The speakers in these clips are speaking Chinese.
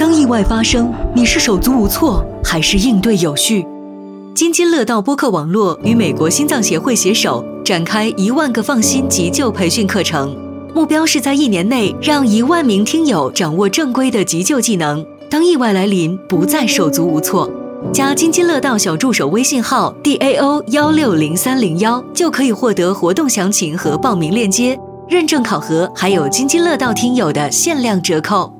当意外发生，你是手足无措，还是应对有序？津津乐道播客网络与美国心脏协会携手展开一万个放心急救培训课程，目标是在一年内让一万名听友掌握正规的急救技能，当意外来临，不再手足无措。加津津乐道小助手微信号 d a o 幺六零三零幺，就可以获得活动详情和报名链接。认证考核，还有津津乐道听友的限量折扣。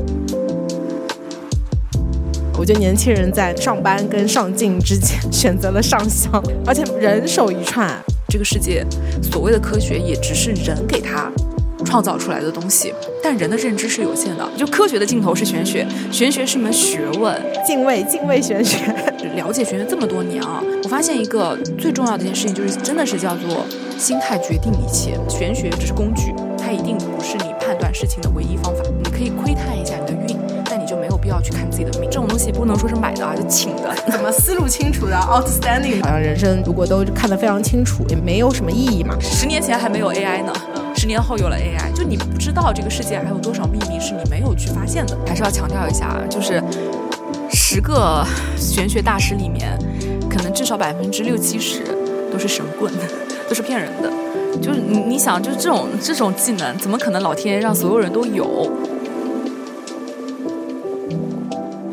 我觉得年轻人在上班跟上进之间选择了上香，而且人手一串。这个世界所谓的科学也只是人给它创造出来的东西，但人的认知是有限的。就科学的尽头是玄学，玄学是一门学问。敬畏敬畏玄学，了解玄学这么多年啊，我发现一个最重要的一件事情，就是真的是叫做心态决定一切。玄学只是工具，它一定不是你判断事情的唯一方法。你可以窥探一下你的。要去看自己的命，这种东西不能说是买的啊，就请的。怎么思路清楚的？Outstanding。好像人生如果都看得非常清楚，也没有什么意义嘛。十年前还没有 AI 呢，十年后有了 AI，就你不知道这个世界还有多少秘密是你没有去发现的。还是要强调一下，就是十个玄学大师里面，可能至少百分之六七十都是神棍，都是骗人的。就是你你想，就是这种这种技能，怎么可能老天爷让所有人都有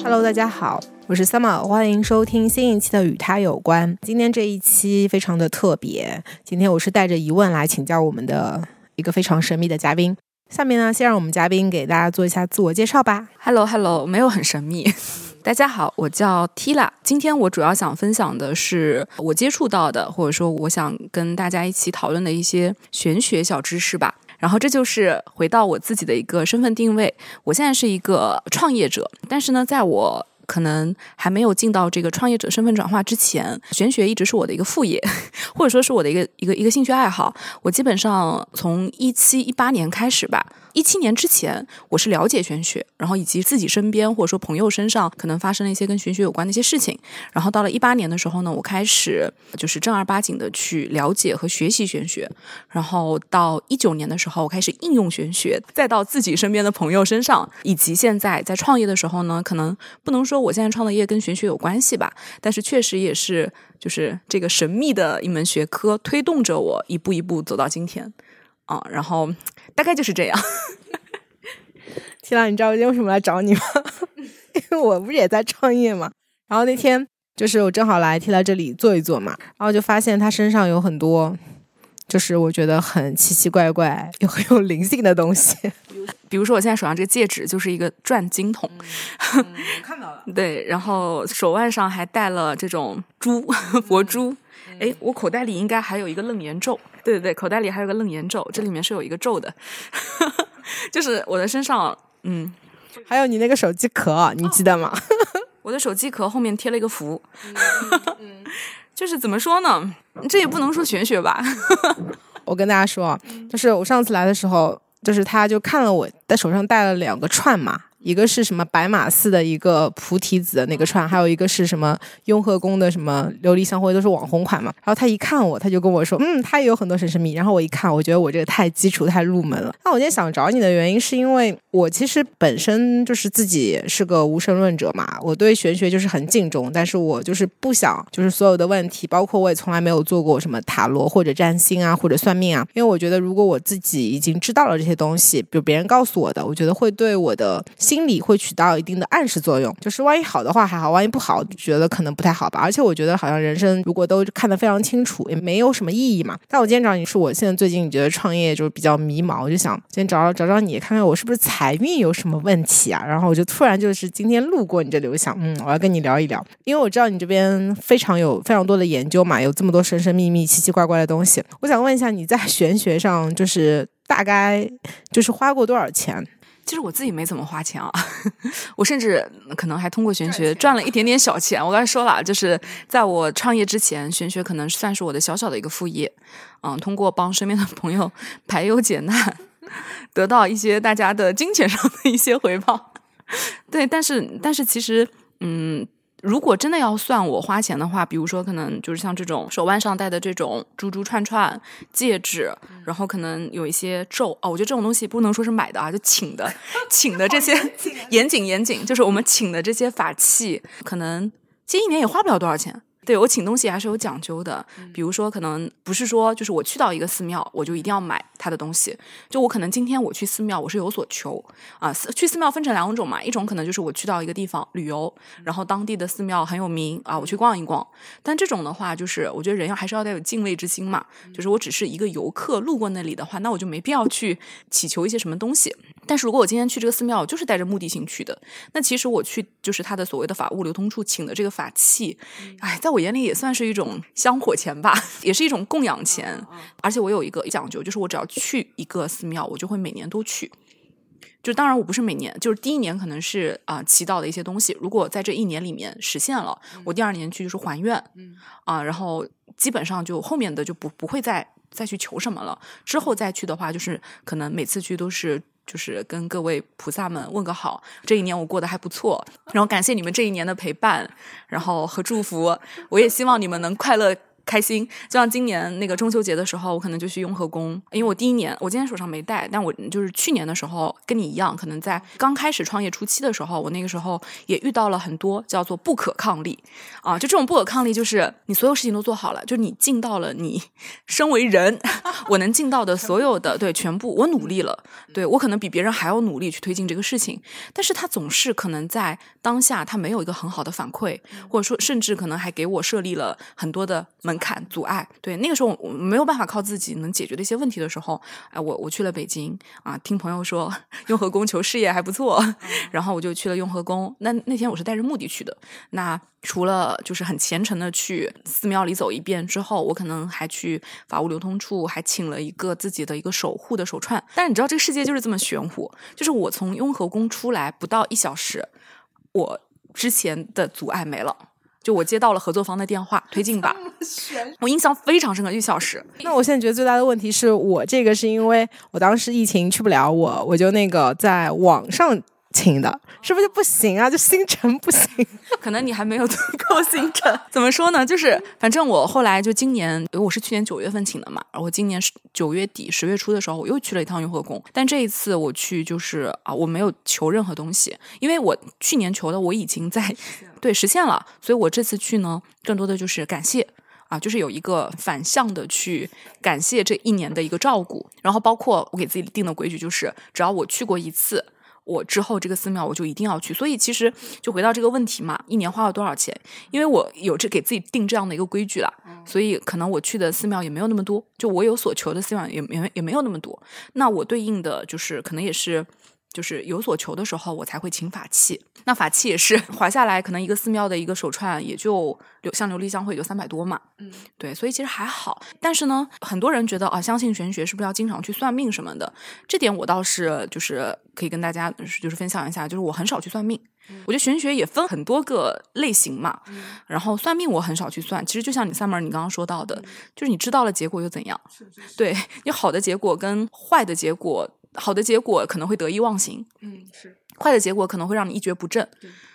？Hello，大家好，我是 Summer，欢迎收听新一期的与他有关。今天这一期非常的特别，今天我是带着疑问来请教我们的一个非常神秘的嘉宾。下面呢，先让我们嘉宾给大家做一下自我介绍吧。Hello，Hello，没有很神秘。大家好，我叫 Tila。今天我主要想分享的是我接触到的，或者说我想跟大家一起讨论的一些玄学小知识吧。然后这就是回到我自己的一个身份定位，我现在是一个创业者，但是呢，在我可能还没有进到这个创业者身份转化之前，玄学一直是我的一个副业，或者说是我的一个一个一个兴趣爱好。我基本上从一七一八年开始吧。一七年之前，我是了解玄学，然后以及自己身边或者说朋友身上可能发生了一些跟玄学有关的一些事情。然后到了一八年的时候呢，我开始就是正儿八经的去了解和学习玄学。然后到一九年的时候，我开始应用玄学，再到自己身边的朋友身上，以及现在在创业的时候呢，可能不能说我现在创的业跟玄学有关系吧，但是确实也是就是这个神秘的一门学科推动着我一步一步走到今天啊。然后。大概就是这样。天娜，你知道我今天为什么来找你吗？因为我不是也在创业嘛。然后那天就是我正好来替他这里坐一坐嘛，然后就发现他身上有很多，就是我觉得很奇奇怪怪又很有灵性的东西。比如说，我现在手上这个戒指就是一个转经筒，我看到了。对，然后手腕上还戴了这种珠佛珠。哎，我口袋里应该还有一个楞严咒。对对对，口袋里还有个楞严咒，这里面是有一个咒的，就是我的身上，嗯，还有你那个手机壳，你记得吗？我的手机壳后面贴了一个符，就是怎么说呢？这也不能说玄学吧。我跟大家说，就是我上次来的时候，就是他就看了我的手上戴了两个串嘛。一个是什么白马寺的一个菩提子的那个串，还有一个是什么雍和宫的什么琉璃香灰，都是网红款嘛。然后他一看我，他就跟我说：“嗯，他也有很多神神秘。”然后我一看，我觉得我这个太基础、太入门了。那我今天想找你的原因，是因为我其实本身就是自己是个无神论者嘛，我对玄学就是很敬重，但是我就是不想就是所有的问题，包括我也从来没有做过什么塔罗或者占星啊或者算命啊，因为我觉得如果我自己已经知道了这些东西，比如别人告诉我的，我觉得会对我的。心理会起到一定的暗示作用，就是万一好的话还好，万一不好，觉得可能不太好吧。而且我觉得好像人生如果都看得非常清楚，也没有什么意义嘛。但我今天找你是我现在最近觉得创业就是比较迷茫，我就想今天找找找找你，看看我是不是财运有什么问题啊。然后我就突然就是今天路过你这里，我想嗯，我要跟你聊一聊，因为我知道你这边非常有非常多的研究嘛，有这么多神神秘秘、奇奇怪怪的东西。我想问一下你在玄学上就是大概就是花过多少钱？其实我自己没怎么花钱啊，我甚至可能还通过玄学赚了一点点小钱。我刚才说了，就是在我创业之前，玄学可能算是我的小小的一个副业。嗯，通过帮身边的朋友排忧解难，得到一些大家的金钱上的一些回报。对，但是但是其实，嗯。如果真的要算我花钱的话，比如说可能就是像这种手腕上戴的这种珠珠串串戒指，然后可能有一些咒哦，我觉得这种东西不能说是买的啊，就请的，请的这些 严谨严谨，就是我们请的这些法器，可能其实一年也花不了多少钱。对我请东西还是有讲究的，比如说可能不是说就是我去到一个寺庙，我就一定要买他的东西。就我可能今天我去寺庙，我是有所求啊。去寺庙分成两种嘛，一种可能就是我去到一个地方旅游，然后当地的寺庙很有名啊，我去逛一逛。但这种的话，就是我觉得人要还是要带有敬畏之心嘛。就是我只是一个游客路过那里的话，那我就没必要去祈求一些什么东西。但是如果我今天去这个寺庙，我就是带着目的性去的，那其实我去就是他的所谓的法物流通处请的这个法器，哎，在我。我眼里也算是一种香火钱吧，也是一种供养钱。而且我有一个讲究，就是我只要去一个寺庙，我就会每年都去。就当然我不是每年，就是第一年可能是啊祈祷的一些东西，如果在这一年里面实现了，我第二年去就是还愿。啊，然后基本上就后面的就不不会再再去求什么了。之后再去的话，就是可能每次去都是。就是跟各位菩萨们问个好，这一年我过得还不错，然后感谢你们这一年的陪伴，然后和祝福，我也希望你们能快乐。开心，就像今年那个中秋节的时候，我可能就去雍和宫，因为我第一年，我今天手上没带，但我就是去年的时候跟你一样，可能在刚开始创业初期的时候，我那个时候也遇到了很多叫做不可抗力。啊，就这种不可抗力，就是你所有事情都做好了，就你尽到了你 身为人我能尽到的所有的对全部，我努力了，对我可能比别人还要努力去推进这个事情，但是他总是可能在当下他没有一个很好的反馈，或者说甚至可能还给我设立了很多的门。坎阻碍，对那个时候我没有办法靠自己能解决的一些问题的时候，哎，我我去了北京啊，听朋友说雍和宫求事业还不错，然后我就去了雍和宫。那那天我是带着目的去的，那除了就是很虔诚的去寺庙里走一遍之后，我可能还去法务流通处，还请了一个自己的一个守护的手串。但是你知道这个世界就是这么玄乎，就是我从雍和宫出来不到一小时，我之前的阻碍没了。就我接到了合作方的电话，推进吧。我印象非常深刻，一小时。那我现在觉得最大的问题是我这个是因为我当时疫情去不了，我我就那个在网上。请的是不是就不行啊？就星辰不行，可能你还没有足够星辰。怎么说呢？就是反正我后来就今年，我是去年九月份请的嘛，然后今年九月底十月初的时候，我又去了一趟雍和宫。但这一次我去就是啊，我没有求任何东西，因为我去年求的我已经在对实现了，所以我这次去呢，更多的就是感谢啊，就是有一个反向的去感谢这一年的一个照顾。然后包括我给自己定的规矩，就是只要我去过一次。我之后这个寺庙我就一定要去，所以其实就回到这个问题嘛，一年花了多少钱？因为我有这给自己定这样的一个规矩了，所以可能我去的寺庙也没有那么多，就我有所求的寺庙也也也没有那么多。那我对应的就是可能也是。就是有所求的时候，我才会请法器。那法器也是 划下来，可能一个寺庙的一个手串也就像琉璃香会也就三百多嘛。嗯，对，所以其实还好。但是呢，很多人觉得啊，相信玄学是不是要经常去算命什么的？这点我倒是就是可以跟大家就是分享一下，就是我很少去算命。我觉得玄学也分很多个类型嘛。然后算命我很少去算。其实就像你 summer 你刚刚说到的，就是你知道了结果又怎样？对 你好的结果跟坏的结果。好的结果可能会得意忘形，嗯，是坏的结果可能会让你一蹶不振，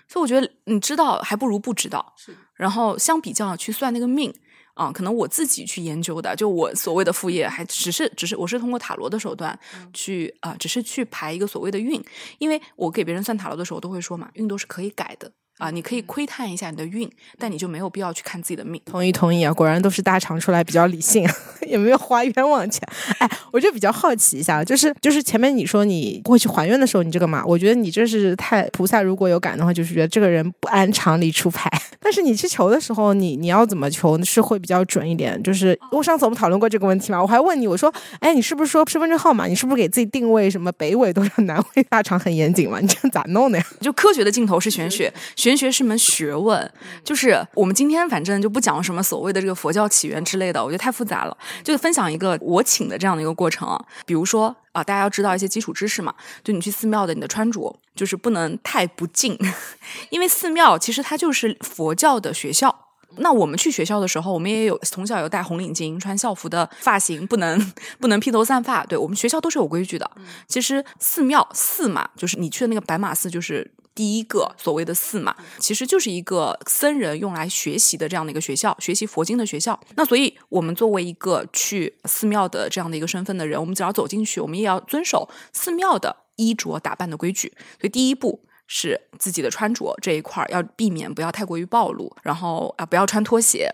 所以我觉得你知道还不如不知道。是，然后相比较去算那个命啊，可能我自己去研究的，就我所谓的副业，还只是只是我是通过塔罗的手段去啊，只是去排一个所谓的运，因为我给别人算塔罗的时候都会说嘛，运都是可以改的。啊，你可以窥探一下你的运，但你就没有必要去看自己的命。同意，同意啊！果然都是大厂出来比较理性，也没有花冤枉钱。哎，我就比较好奇一下，就是就是前面你说你过去还愿的时候，你这个嘛，我觉得你这是太菩萨如果有感的话，就是觉得这个人不按常理出牌。但是你去求的时候，你你要怎么求是会比较准一点？就是我上次我们讨论过这个问题嘛，我还问你，我说，哎，你是不是说身份证号码？你是不是给自己定位什么北纬多少南纬？大厂很严谨嘛，你这咋弄的呀？就科学的尽头是玄学。玄学是门学问，就是我们今天反正就不讲什么所谓的这个佛教起源之类的，我觉得太复杂了。就分享一个我请的这样的一个过程啊，比如说啊，大家要知道一些基础知识嘛。就你去寺庙的，你的穿着就是不能太不敬，因为寺庙其实它就是佛教的学校。那我们去学校的时候，我们也有从小有戴红领巾、穿校服的发型，不能 不能披头散发。对我们学校都是有规矩的。其实寺庙寺嘛，就是你去的那个白马寺，就是第一个所谓的寺嘛，其实就是一个僧人用来学习的这样的一个学校，学习佛经的学校。那所以，我们作为一个去寺庙的这样的一个身份的人，我们只要走进去，我们也要遵守寺庙的衣着打扮的规矩。所以，第一步。是自己的穿着这一块要避免不要太过于暴露，然后啊不要穿拖鞋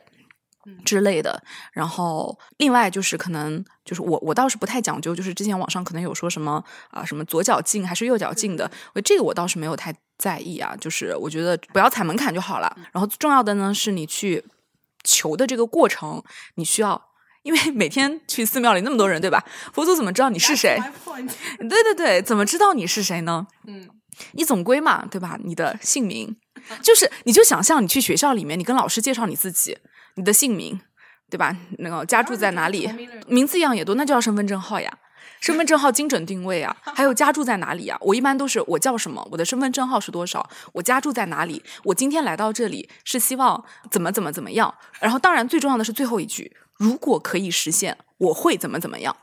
之类的。然后另外就是可能就是我我倒是不太讲究，就是之前网上可能有说什么啊什么左脚进还是右脚进的，我这个我倒是没有太在意啊。就是我觉得不要踩门槛就好了。然后重要的呢是你去求的这个过程，你需要因为每天去寺庙里那么多人对吧？佛祖怎么知道你是谁？对对对，怎么知道你是谁呢？嗯。你总归嘛，对吧？你的姓名，就是你就想象你去学校里面，你跟老师介绍你自己，你的姓名，对吧？那个家住在哪里，名字一样也多，那就要身份证号呀，身份证号精准定位啊，还有家住在哪里啊？我一般都是我叫什么，我的身份证号是多少，我家住在哪里，我今天来到这里是希望怎么怎么怎么样，然后当然最重要的是最后一句，如果可以实现，我会怎么怎么样，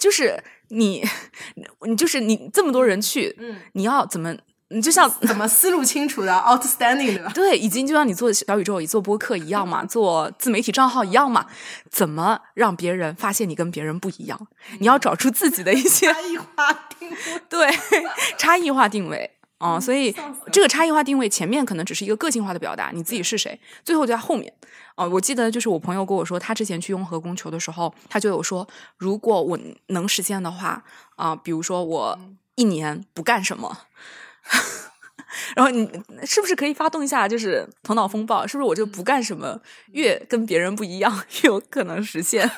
就是。你，你就是你这么多人去，嗯，你要怎么？你就像怎么思路清楚的，outstanding 的，对，已经就像你做小宇宙、做播客一样嘛，做自媒体账号一样嘛，怎么让别人发现你跟别人不一样？你要找出自己的一些差异化定位，对，差异化定位。哦，所以这个差异化定位前面可能只是一个个性化的表达，你自己是谁，最后就在后面。哦，我记得就是我朋友跟我说，他之前去雍和宫求的时候，他就有说，如果我能实现的话，啊，比如说我一年不干什么，然后你是不是可以发动一下，就是头脑风暴？是不是我就不干什么，越跟别人不一样，越有可能实现？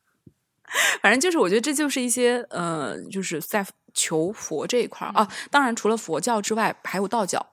反正就是，我觉得这就是一些呃，就是在。求佛这一块儿啊，当然除了佛教之外，还有道教，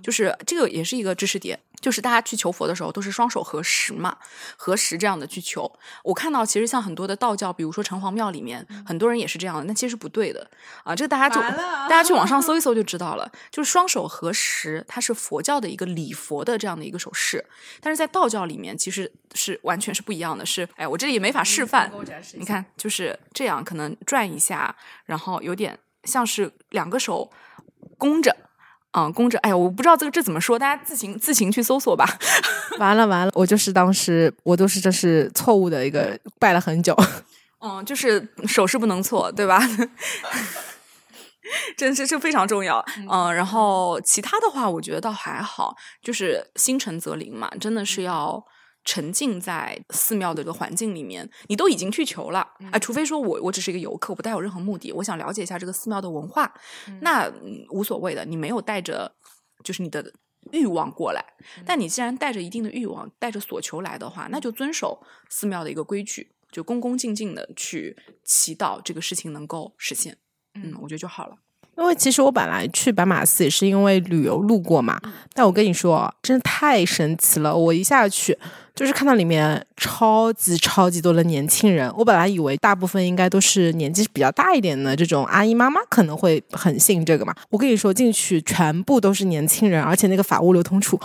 就是这个也是一个知识点。就是大家去求佛的时候，都是双手合十嘛，合十这样的去求。我看到其实像很多的道教，比如说城隍庙里面，很多人也是这样的，那其实不对的啊。这个大家就大家去网上搜一 搜就知道了。就是双手合十，它是佛教的一个礼佛的这样的一个手势，但是在道教里面其实是完全是不一样的。是哎，我这里也没法示范，你看就是这样，可能转一下，然后有点。像是两个手弓着，啊，公职。哎呀，我不知道这个这怎么说，大家自行自行去搜索吧。完了完了，我就是当时我都是这是错误的一个，拜了很久。嗯，就是手势不能错，对吧？真是这非常重要。嗯，然后其他的话，我觉得倒还好，就是心诚则灵嘛，真的是要。沉浸在寺庙的这个环境里面，你都已经去求了，哎，除非说我我只是一个游客，不带有任何目的，我想了解一下这个寺庙的文化，那无所谓的。你没有带着就是你的欲望过来，但你既然带着一定的欲望，带着所求来的话，那就遵守寺庙的一个规矩，就恭恭敬敬的去祈祷这个事情能够实现。嗯，我觉得就好了。因为其实我本来去白马寺也是因为旅游路过嘛，但我跟你说，真的太神奇了，我一下去。就是看到里面超级超级多的年轻人，我本来以为大部分应该都是年纪比较大一点的这种阿姨妈妈可能会很信这个嘛。我跟你说，进去全部都是年轻人，而且那个法务流通处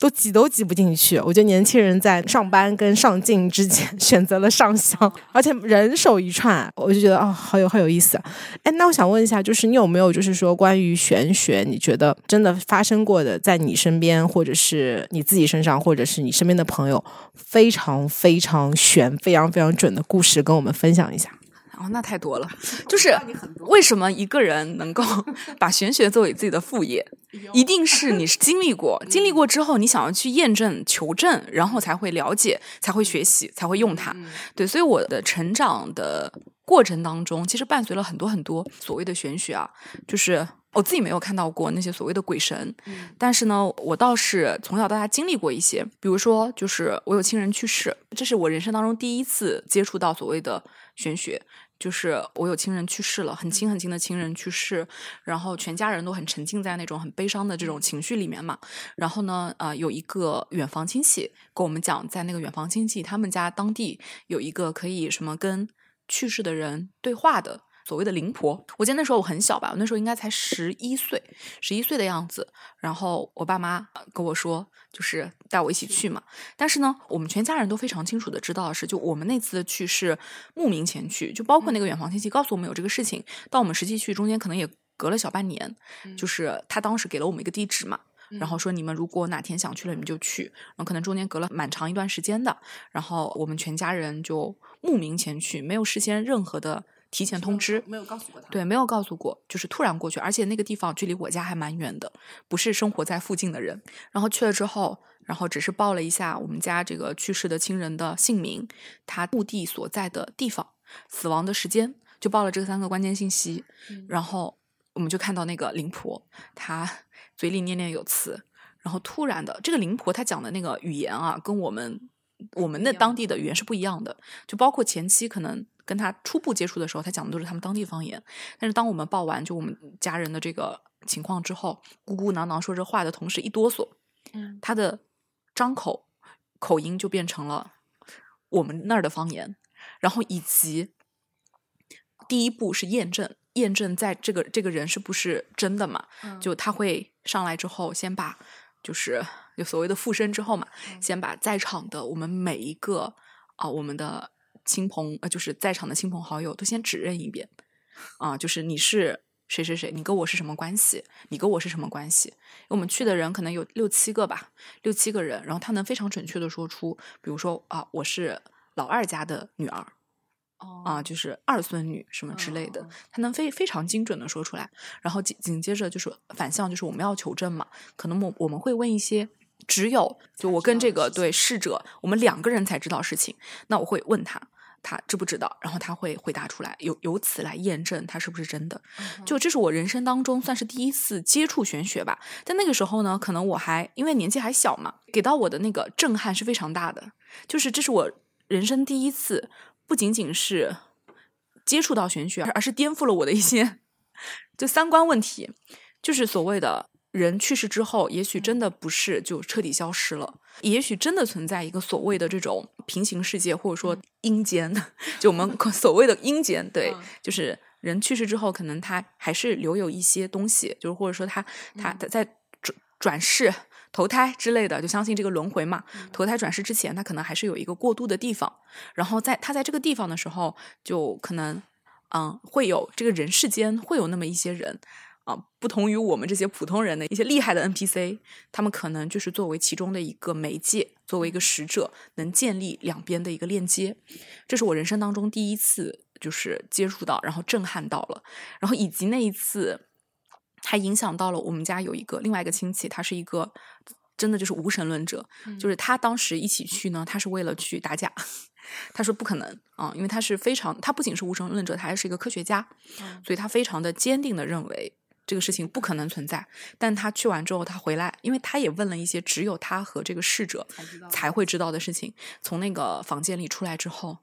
都挤都挤不进去。我觉得年轻人在上班跟上镜之间 选择了上香，而且人手一串，我就觉得啊，好有好有意思。哎，那我想问一下，就是你有没有就是说关于玄学，你觉得真的发生过的，在你身边，或者是你自己身上，或者是你身边的朋友？非常非常玄、非常非常准的故事，跟我们分享一下。哦，那太多了。就是为什么一个人能够把玄学作为自己的副业，一定是你是经历过，经历过之后，你想要去验证、求证，然后才会了解，才会学习，才会用它。对，所以我的成长的过程当中，其实伴随了很多很多所谓的玄学啊，就是。我自己没有看到过那些所谓的鬼神，但是呢，我倒是从小到大经历过一些。比如说，就是我有亲人去世，这是我人生当中第一次接触到所谓的玄学。就是我有亲人去世了，很亲很亲的亲人去世，然后全家人都很沉浸在那种很悲伤的这种情绪里面嘛。然后呢，呃，有一个远房亲戚跟我们讲，在那个远房亲戚他们家当地有一个可以什么跟去世的人对话的。所谓的灵婆，我记得那时候我很小吧，我那时候应该才十一岁，十一岁的样子。然后我爸妈跟我说，就是带我一起去嘛。但是呢，我们全家人都非常清楚的知道的是，就我们那次的去是慕名前去，就包括那个远房亲戚告诉我们有这个事情，到我们实际去中间可能也隔了小半年。就是他当时给了我们一个地址嘛，然后说你们如果哪天想去了，你们就去。然后可能中间隔了蛮长一段时间的，然后我们全家人就慕名前去，没有事先任何的。提前通知，没有告诉过他。对，没有告诉过，就是突然过去，而且那个地方距离我家还蛮远的，不是生活在附近的人。然后去了之后，然后只是报了一下我们家这个去世的亲人的姓名，他墓地所在的地方，死亡的时间，就报了这三个关键信息。然后我们就看到那个灵婆，她嘴里念念有词，然后突然的，这个灵婆她讲的那个语言啊，跟我们我们的当地的语言是不一样的，就包括前期可能。跟他初步接触的时候，他讲的都是他们当地方言。但是当我们报完就我们家人的这个情况之后，咕咕囔囔说这话的同时一哆嗦，嗯，他的张口口音就变成了我们那儿的方言。然后以及第一步是验证，验证在这个这个人是不是真的嘛？就他会上来之后，先把就是有所谓的附身之后嘛，先把在场的我们每一个啊我们的。亲朋呃，就是在场的亲朋好友都先指认一遍，啊，就是你是谁谁谁，你跟我是什么关系？你跟我是什么关系？我们去的人可能有六七个吧，六七个人，然后他能非常准确的说出，比如说啊，我是老二家的女儿，哦，啊，就是二孙女什么之类的，他能非非常精准的说出来。然后紧紧接着就是反向，就是我们要求证嘛，可能我我们会问一些。只有就我跟这个对逝者，我们两个人才知道事情。那我会问他，他知不知道？然后他会回答出来，由由此来验证他是不是真的。就这是我人生当中算是第一次接触玄学吧。但那个时候呢，可能我还因为年纪还小嘛，给到我的那个震撼是非常大的。就是这是我人生第一次，不仅仅是接触到玄学，而是颠覆了我的一些 就三观问题，就是所谓的。人去世之后，也许真的不是就彻底消失了，也许真的存在一个所谓的这种平行世界，或者说阴间，就我们 所谓的阴间，对，就是人去世之后，可能他还是留有一些东西，就是或者说他他他在转转世投胎之类的，就相信这个轮回嘛。投胎转世之前，他可能还是有一个过渡的地方，然后在他在这个地方的时候，就可能嗯，会有这个人世间会有那么一些人。啊，不同于我们这些普通人的一些厉害的 NPC，他们可能就是作为其中的一个媒介，作为一个使者，能建立两边的一个链接。这是我人生当中第一次就是接触到，然后震撼到了，然后以及那一次还影响到了我们家有一个另外一个亲戚，他是一个真的就是无神论者，就是他当时一起去呢，他是为了去打假，他说不可能啊，因为他是非常，他不仅是无神论者，他还是一个科学家，所以他非常的坚定的认为。这个事情不可能存在，但他去完之后，他回来，因为他也问了一些只有他和这个逝者才会知道的事情。从那个房间里出来之后，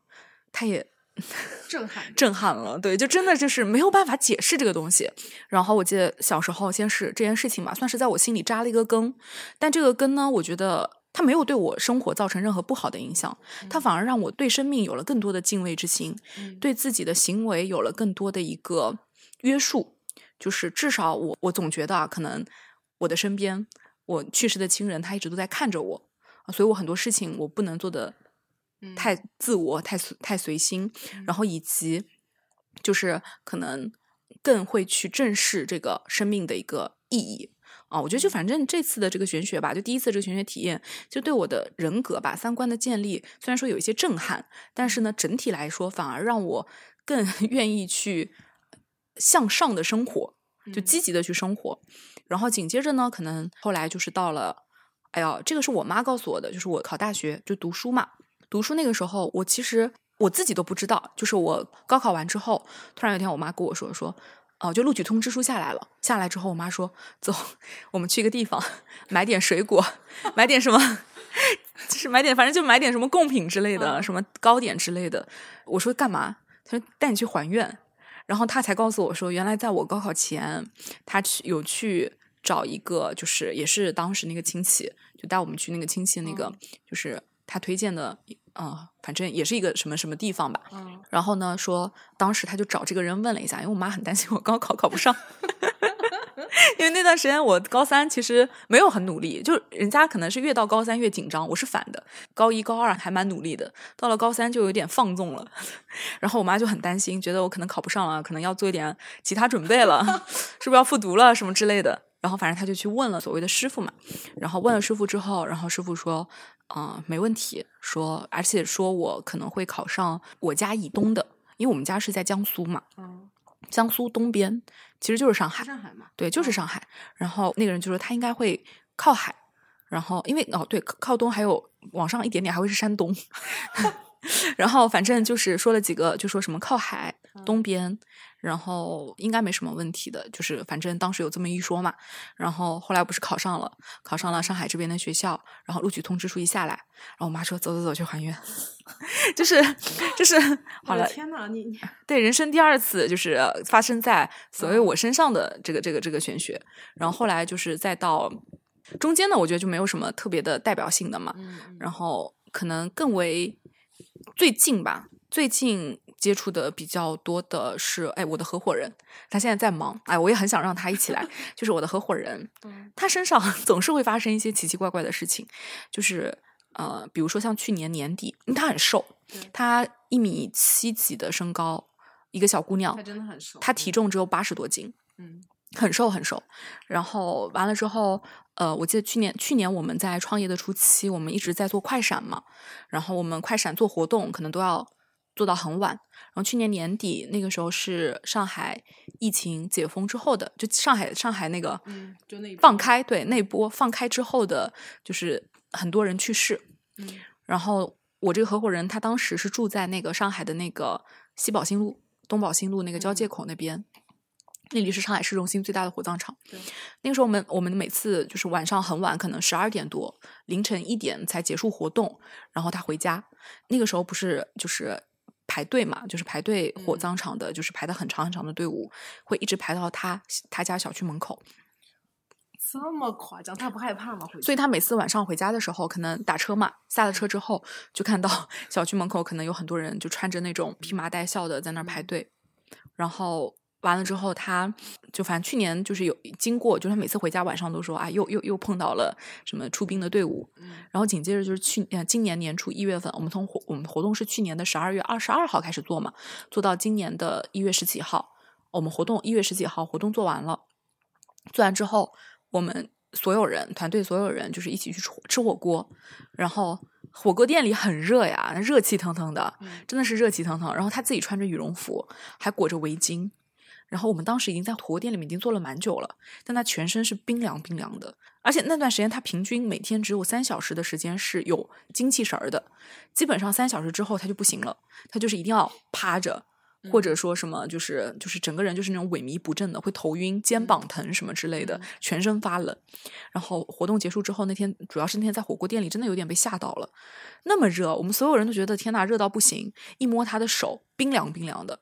他也 震撼震撼了。对，就真的就是没有办法解释这个东西。然后我记得小时候，先是这件事情吧，算是在我心里扎了一个根。但这个根呢，我觉得它没有对我生活造成任何不好的影响，它反而让我对生命有了更多的敬畏之心，对自己的行为有了更多的一个约束。就是至少我我总觉得啊，可能我的身边我去世的亲人他一直都在看着我啊，所以我很多事情我不能做的太自我、太太随心，然后以及就是可能更会去正视这个生命的一个意义啊。我觉得就反正这次的这个玄学吧，就第一次这个玄学体验，就对我的人格吧、三观的建立，虽然说有一些震撼，但是呢，整体来说反而让我更 愿意去。向上的生活，就积极的去生活，然后紧接着呢，可能后来就是到了，哎呀，这个是我妈告诉我的，就是我考大学就读书嘛，读书那个时候，我其实我自己都不知道，就是我高考完之后，突然有一天我妈跟我说说，哦，就录取通知书下来了，下来之后，我妈说，走，我们去一个地方买点水果，买点什么，就是买点，反正就买点什么贡品之类的，什么糕点之类的。我说干嘛？她说带你去还愿。然后他才告诉我说，原来在我高考前，他去有去找一个，就是也是当时那个亲戚，就带我们去那个亲戚那个，就是他推荐的嗯，反正也是一个什么什么地方吧。嗯，然后呢，说当时他就找这个人问了一下，因为我妈很担心我高考考不上。因为那段时间我高三其实没有很努力，就人家可能是越到高三越紧张，我是反的。高一高二还蛮努力的，到了高三就有点放纵了。然后我妈就很担心，觉得我可能考不上了，可能要做一点其他准备了，是不是要复读了什么之类的。然后反正他就去问了所谓的师傅嘛，然后问了师傅之后，然后师傅说，嗯、没问题，说而且说我可能会考上我家以东的，因为我们家是在江苏嘛，江苏东边其实就是上海，上海嘛，对，就是上海。然后那个人就说他应该会靠海，然后因为哦对，靠靠东还有往上一点点还会是山东。然后反正就是说了几个，就说什么靠海东边，然后应该没什么问题的，就是反正当时有这么一说嘛。然后后来不是考上了，考上了上海这边的学校，然后录取通知书一下来，然后我妈说走走走去还愿，就是就 是好了，天呐，你你。对，人生第二次就是发生在所谓我身上的这个这个这个玄学，然后后来就是再到中间呢，我觉得就没有什么特别的代表性的嘛，嗯。然后可能更为最近吧，最近接触的比较多的是，哎，我的合伙人，他现在在忙，哎，我也很想让他一起来，就是我的合伙人，嗯他身上 总是会发生一些奇奇怪怪的事情，就是呃，比如说像去年年底，因为他很瘦，他一米七几的身高，一个小姑娘她，真的很瘦，她体重只有八十多斤，嗯很瘦很瘦。然后完了之后，呃，我记得去年去年我们在创业的初期，我们一直在做快闪嘛，然后我们快闪做活动可能都要做到很晚。然后去年年底那个时候是上海疫情解封之后的，就上海上海那个嗯，就那放开对那波放开之后的，就是很多人去世。嗯然后我这个合伙人他当时是住在那个上海的那个西宝新路、东宝新路那个交界口那边，那里是上海市中心最大的火葬场。那个时候我们我们每次就是晚上很晚，可能十二点多、凌晨一点才结束活动，然后他回家。那个时候不是就是。排队嘛，就是排队火嗯。葬场的，就是排的很长很长的队伍，会一直排到他他家小区门口。这么夸张，他不害怕吗？所以他每次晚上回家的时候，可能打车嘛，下了车之后就看到小区门口可能有很多人就穿着那种披麻戴孝的在那儿排队，然后完了之后，他就反正去年就是有经过，就是他每次回家晚上都说啊，又又又碰到了什么出兵的队伍，嗯然后紧接着就是去呃今年年初一月份，我们从活我们活动是去年的十二月二十二号开始做嘛，做到今年的一月十几号，我们活动一月十几号活动做完了，做完之后，我们所有人团队所有人就是一起去吃火吃火锅，然后火锅店里很热呀，热气腾腾的，嗯真的是热气腾腾。然后他自己穿着羽绒服，还裹着围巾。然后我们当时已经在火锅店里面已经做了蛮久了，但他全身是冰凉冰凉的，而且那段时间他平均每天只有三小时的时间是有精气神儿的，基本上三小时之后他就不行了，他就是一定要趴着，或者说什么就是就是整个人就是那种萎靡不振的，会头晕、肩膀疼什么之类的，全身发冷。然后活动结束之后，那天主要是那天在火锅店里真的有点被吓到了，那么热，我们所有人都觉得天呐，热到不行，一摸他的手冰凉冰凉的。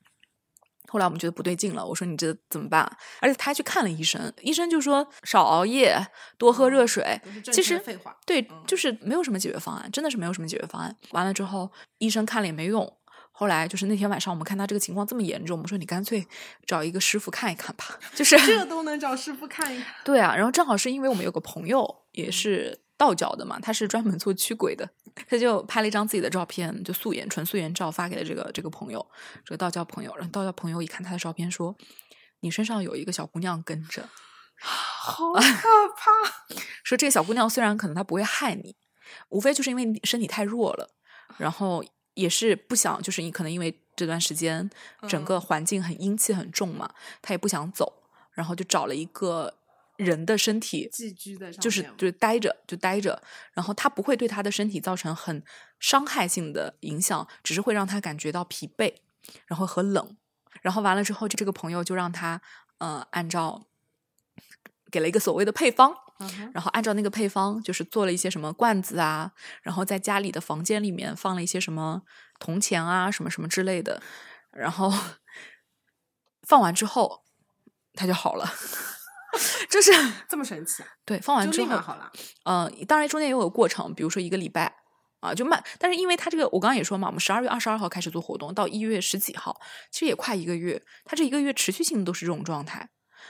后来我们觉得不对劲了，我说你这怎么办？而且他还去看了医生，医生就说少熬夜，多喝热水。其实废话，对嗯，就是没有什么解决方案，真的是没有什么解决方案。完了之后，医生看了也没用。后来就是那天晚上，我们看他这个情况这么严重，我们说你干脆找一个师傅看一看吧。就是这都能找师傅看一看。对啊，然后正好是因为我们有个朋友也是道教的嘛，他是专门做驱鬼的，他就拍了一张自己的照片，就素颜纯素颜照发给了这个这个朋友，这个道教朋友。然后道教朋友一看他的照片，说：“你身上有一个小姑娘跟着，好可怕！说这个小姑娘虽然可能她不会害你，无非就是因为你身体太弱了，然后也是不想，就是你可能因为这段时间整个环境很阴气很重嘛，她也不想走，然后就找了一个人的身体寄居在上面，就是就是待着就待着，然后它不会对他的身体造成很伤害性的影响，只是会让他感觉到疲惫，然后和冷，然后完了之后，这个朋友就让他呃按照给了一个所谓的配方，然后按照那个配方就是做了一些什么罐子啊，然后在家里的房间里面放了一些什么铜钱啊什么什么之类的，然后 放完之后他就好了，就是。这么神奇啊！对，放完之后，好了。嗯、当然中间也有个过程，比如说一个礼拜，啊，就慢。但是因为它这个，我刚刚也说嘛，我们十二月二十二号开始做活动，到一月十几号，其实也快一个月。它这一个月持续性的都是这种状态，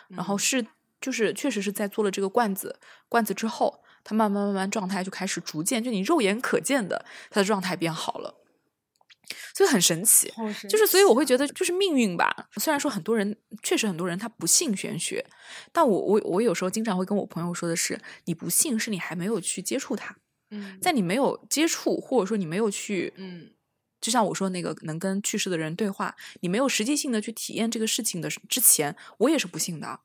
然后是就是确实是在做了这个罐子罐子之后，它慢慢慢慢状态就开始逐渐，就你肉眼可见的，它的状态变好了。所以很神奇，就是所以我会觉得就是命运吧。虽然说很多人确实很多人他不信玄学，但我我我有时候经常会跟我朋友说的是，你不信是你还没有去接触它。嗯，在你没有接触或者说你没有去，嗯，就像我说那个能跟去世的人对话，你没有实际性的去体验这个事情的之前，我也是不信的。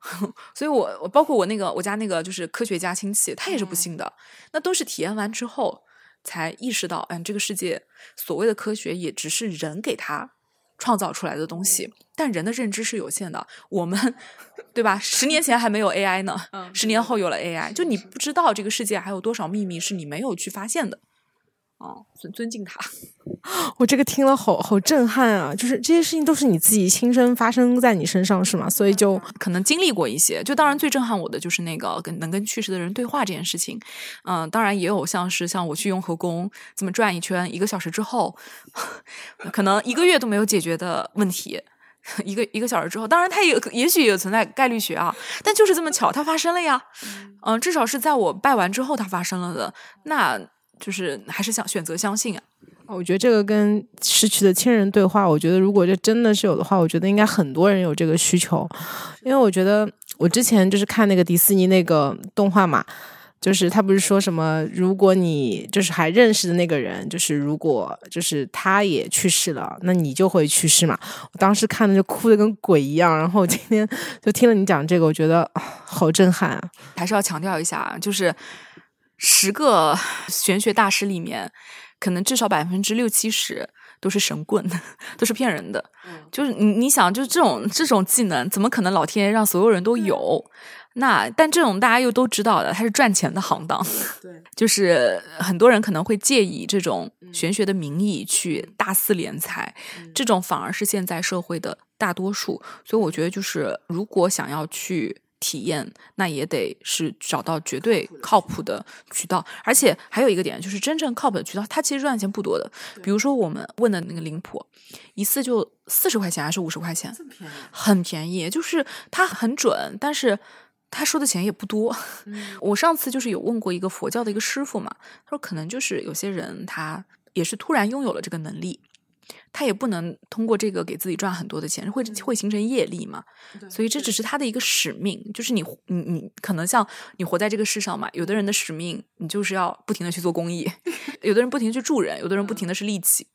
所以我我包括我那个我家那个就是科学家亲戚，他也是不信的。那都是体验完之后。才意识到，嗯，这个世界所谓的科学也只是人给他创造出来的东西，但人的认知是有限的。我们，对吧？十年前还没有 AI 呢，十年后有了 AI，就你不知道这个世界还有多少秘密是你没有去发现的。哦，尊尊敬他。我这个听了好好震撼啊！就是这些事情都是你自己亲身发生在你身上，是吗？所以就 可能经历过一些。就当然最震撼我的就是那个跟能跟去世的人对话这件事情。嗯，当然也有像是像我去雍和宫这么转一圈，一个小时之后，可能一个月都没有解决的问题，一个一个小时之后，当然它也也许也存在概率学啊，但就是这么巧，它发生了呀。嗯，至少是在我拜完之后它发生了的。那。就是还是想选择相信啊！我觉得这个跟失去的亲人对话，我觉得如果这真的是有的话，我觉得应该很多人有这个需求。因为我觉得我之前就是看那个迪士尼那个动画嘛，就是他不是说什么，如果你就是还认识的那个人，就是如果就是他也去世了，那你就会去世嘛。我当时看的就哭的跟鬼一样，然后今天就听了你讲这个，我觉得好震撼啊！还是要强调一下，就是。十个 玄学大师里面，可能至少百分之六七十都是神棍，都是骗人的。就是你你想，就是这种这种技能，怎么可能老天爷让所有人都有？那但这种大家又都知道的，它是赚钱的行当。对，就是很多人可能会借以这种玄学的名义去大肆敛财，这种反而是现在社会的大多数。所以我觉得，就是如果想要去。体验那也得是找到绝对靠谱的渠道，而且还有一个点就是真正靠谱的渠道，它其实赚钱不多的。比如说我们问的那个灵谱，一次就四十块钱还是五十块钱，很便宜，就是它很准，但是他说的钱也不多。我上次就是有问过一个佛教的一个师傅嘛，他说可能就是有些人他也是突然拥有了这个能力。他也不能通过这个给自己赚很多的钱，会会形成业力嘛？所以这只是他的一个使命，就是你你你可能像你活在这个世上嘛，有的人的使命你就是要不停的去做公益，有的人不停去助人，有的人不停的是利己，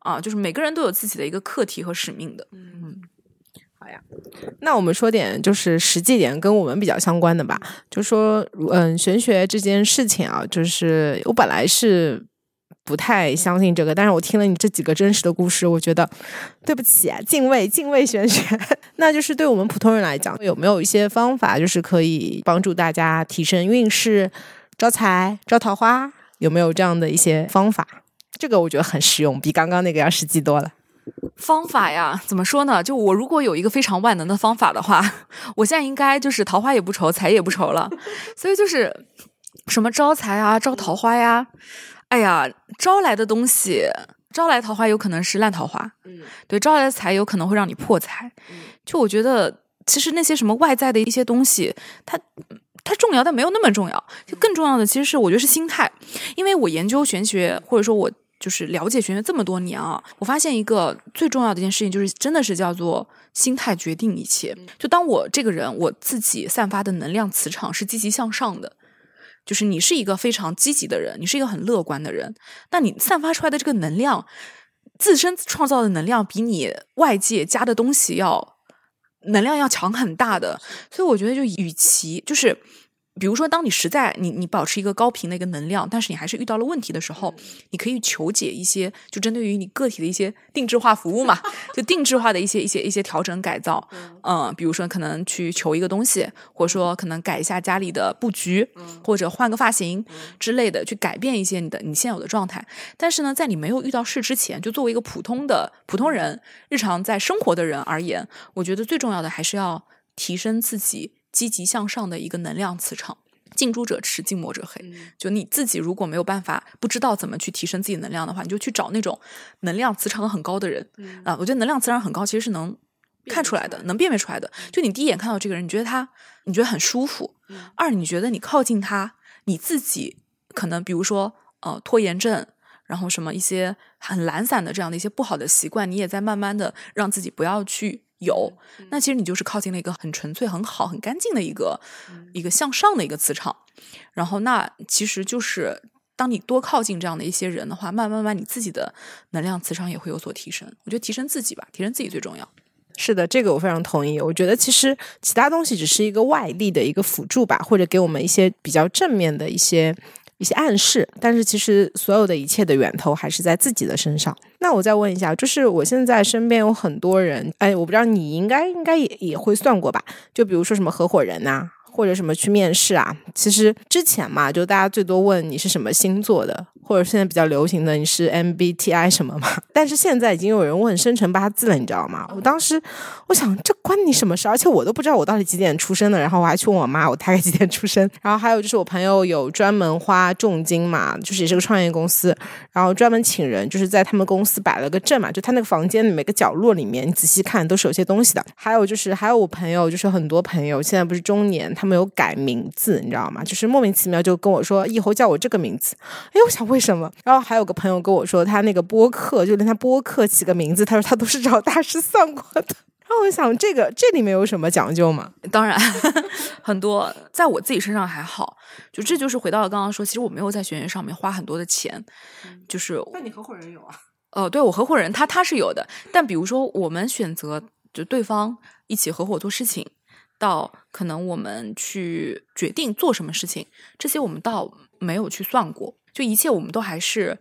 啊，就是每个人都有自己的一个课题和使命的。嗯，好呀，那我们说点就是实际点跟我们比较相关的吧，就说嗯，玄学这件事情啊，就是我本来是。不太相信这个，但是我听了你这几个真实的故事，我觉得对不起，敬畏敬畏玄学。那就是对我们普通人来讲，有没有一些方法，就是可以帮助大家提升运势、招财、招桃花？有没有这样的一些方法？这个我觉得很实用，比刚刚那个要实际多了。方法呀，怎么说呢？就我如果有一个非常万能的方法的话，我现在应该就是桃花也不愁，财也不愁了。所以就是什么招财啊，招桃花呀。哎呀，招来的东西，招来桃花有可能是烂桃花，嗯，对，招来的财有可能会让你破财。就我觉得，其实那些什么外在的一些东西，它它重要，但没有那么重要。就更重要的，其实是我觉得是心态。因为我研究玄学，或者说我就是了解玄学这么多年啊，我发现一个最重要的一件事情，就是真的是叫做心态决定一切。就当我这个人，我自己散发的能量磁场是积极向上的。就是你是一个非常积极的人，你是一个很乐观的人，那你散发出来的这个能量，自身创造的能量比你外界加的东西要能量要强很大的，所以我觉得就与其就是。比如说，当你实在你你保持一个高频的一个能量，但是你还是遇到了问题的时候，你可以求解一些，就针对于你个体的一些定制化服务嘛，就定制化的一些一些一些调整改造，嗯，比如说可能去求一个东西，或者说可能改一下家里的布局，或者换个发型之类的，去改变一些你的你现有的状态。但是呢，在你没有遇到事之前，就作为一个普通的普通人，日常在生活的人而言，我觉得最重要的还是要提升自己。积极向上的一个能量磁场，近朱者赤，近墨者黑。就你自己如果没有办法，不知道怎么去提升自己能量的话，你就去找那种能量磁场很高的人。啊，我觉得能量磁场很高，其实是能看出来的，能辨别出来的。就你第一眼看到这个人，你觉得他，你觉得很舒服。二，你觉得你靠近他，你自己可能比如说呃拖延症，然后什么一些很懒散的这样的一些不好的习惯，你也在慢慢的让自己不要去。有，那其实你就是靠近了一个很纯粹、很好、很干净的一个一个向上的一个磁场。然后，那其实就是当你多靠近这样的一些人的话，慢慢慢，你自己的能量磁场也会有所提升。我觉得提升自己吧，提升自己最重要。是的，这个我非常同意。我觉得其实其他东西只是一个外力的一个辅助吧，或者给我们一些比较正面的一些。一些暗示，但是其实所有的一切的源头还是在自己的身上。那我再问一下，就是我现在身边有很多人，哎，我不知道你应该应该也也会算过吧？就比如说什么合伙人呐。或者什么去面试啊？其实之前嘛，就大家最多问你是什么星座的，或者现在比较流行的你是 MBTI 什么嘛。但是现在已经有人问生辰八字了，你知道吗？我当时我想，这关你什么事？而且我都不知道我到底几点出生的。然后我还去问我妈，我大概几点出生。然后还有就是我朋友有专门花重金嘛，就是也是个创业公司，然后专门请人，就是在他们公司摆了个阵嘛，就他那个房间的每个角落里面，你仔细看都是有些东西的。还有就是还有我朋友，就是很多朋友现在不是中年，他们。没有改名字，你知道吗？就是莫名其妙就跟我说以后叫我这个名字。哎，我想为什么？然后还有个朋友跟我说，他那个播客就连他播客起个名字，他说他都是找大师算过的。然后我想，这个这里面有什么讲究吗？当然，很多在我自己身上还好。就这就是回到了刚刚说，其实我没有在学员上面花很多的钱。就是，那你合伙人有啊？哦，对我合伙人他他是有的，但比如说我们选择就对方一起合伙做事情。到可能我们去决定做什么事情，这些我们倒没有去算过，就一切我们都还是。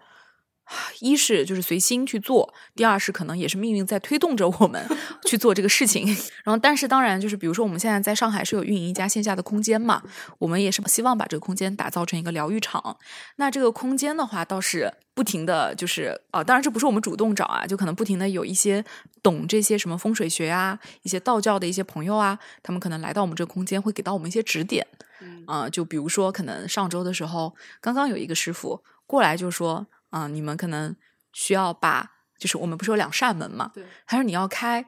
一是就是随心去做，第二是可能也是命运在推动着我们 去做这个事情。然后，但是当然就是，比如说我们现在在上海是有运营一家线下的空间嘛，我们也是希望把这个空间打造成一个疗愈场。那这个空间的话，倒是不停的就是啊，当然这不是我们主动找啊，就可能不停的有一些懂这些什么风水学啊、一些道教的一些朋友啊，他们可能来到我们这个空间，会给到我们一些指点。啊，就比如说可能上周的时候，刚刚有一个师傅过来就说。啊，你们可能需要把，就是我们不是有两扇门嘛？对。他说你要开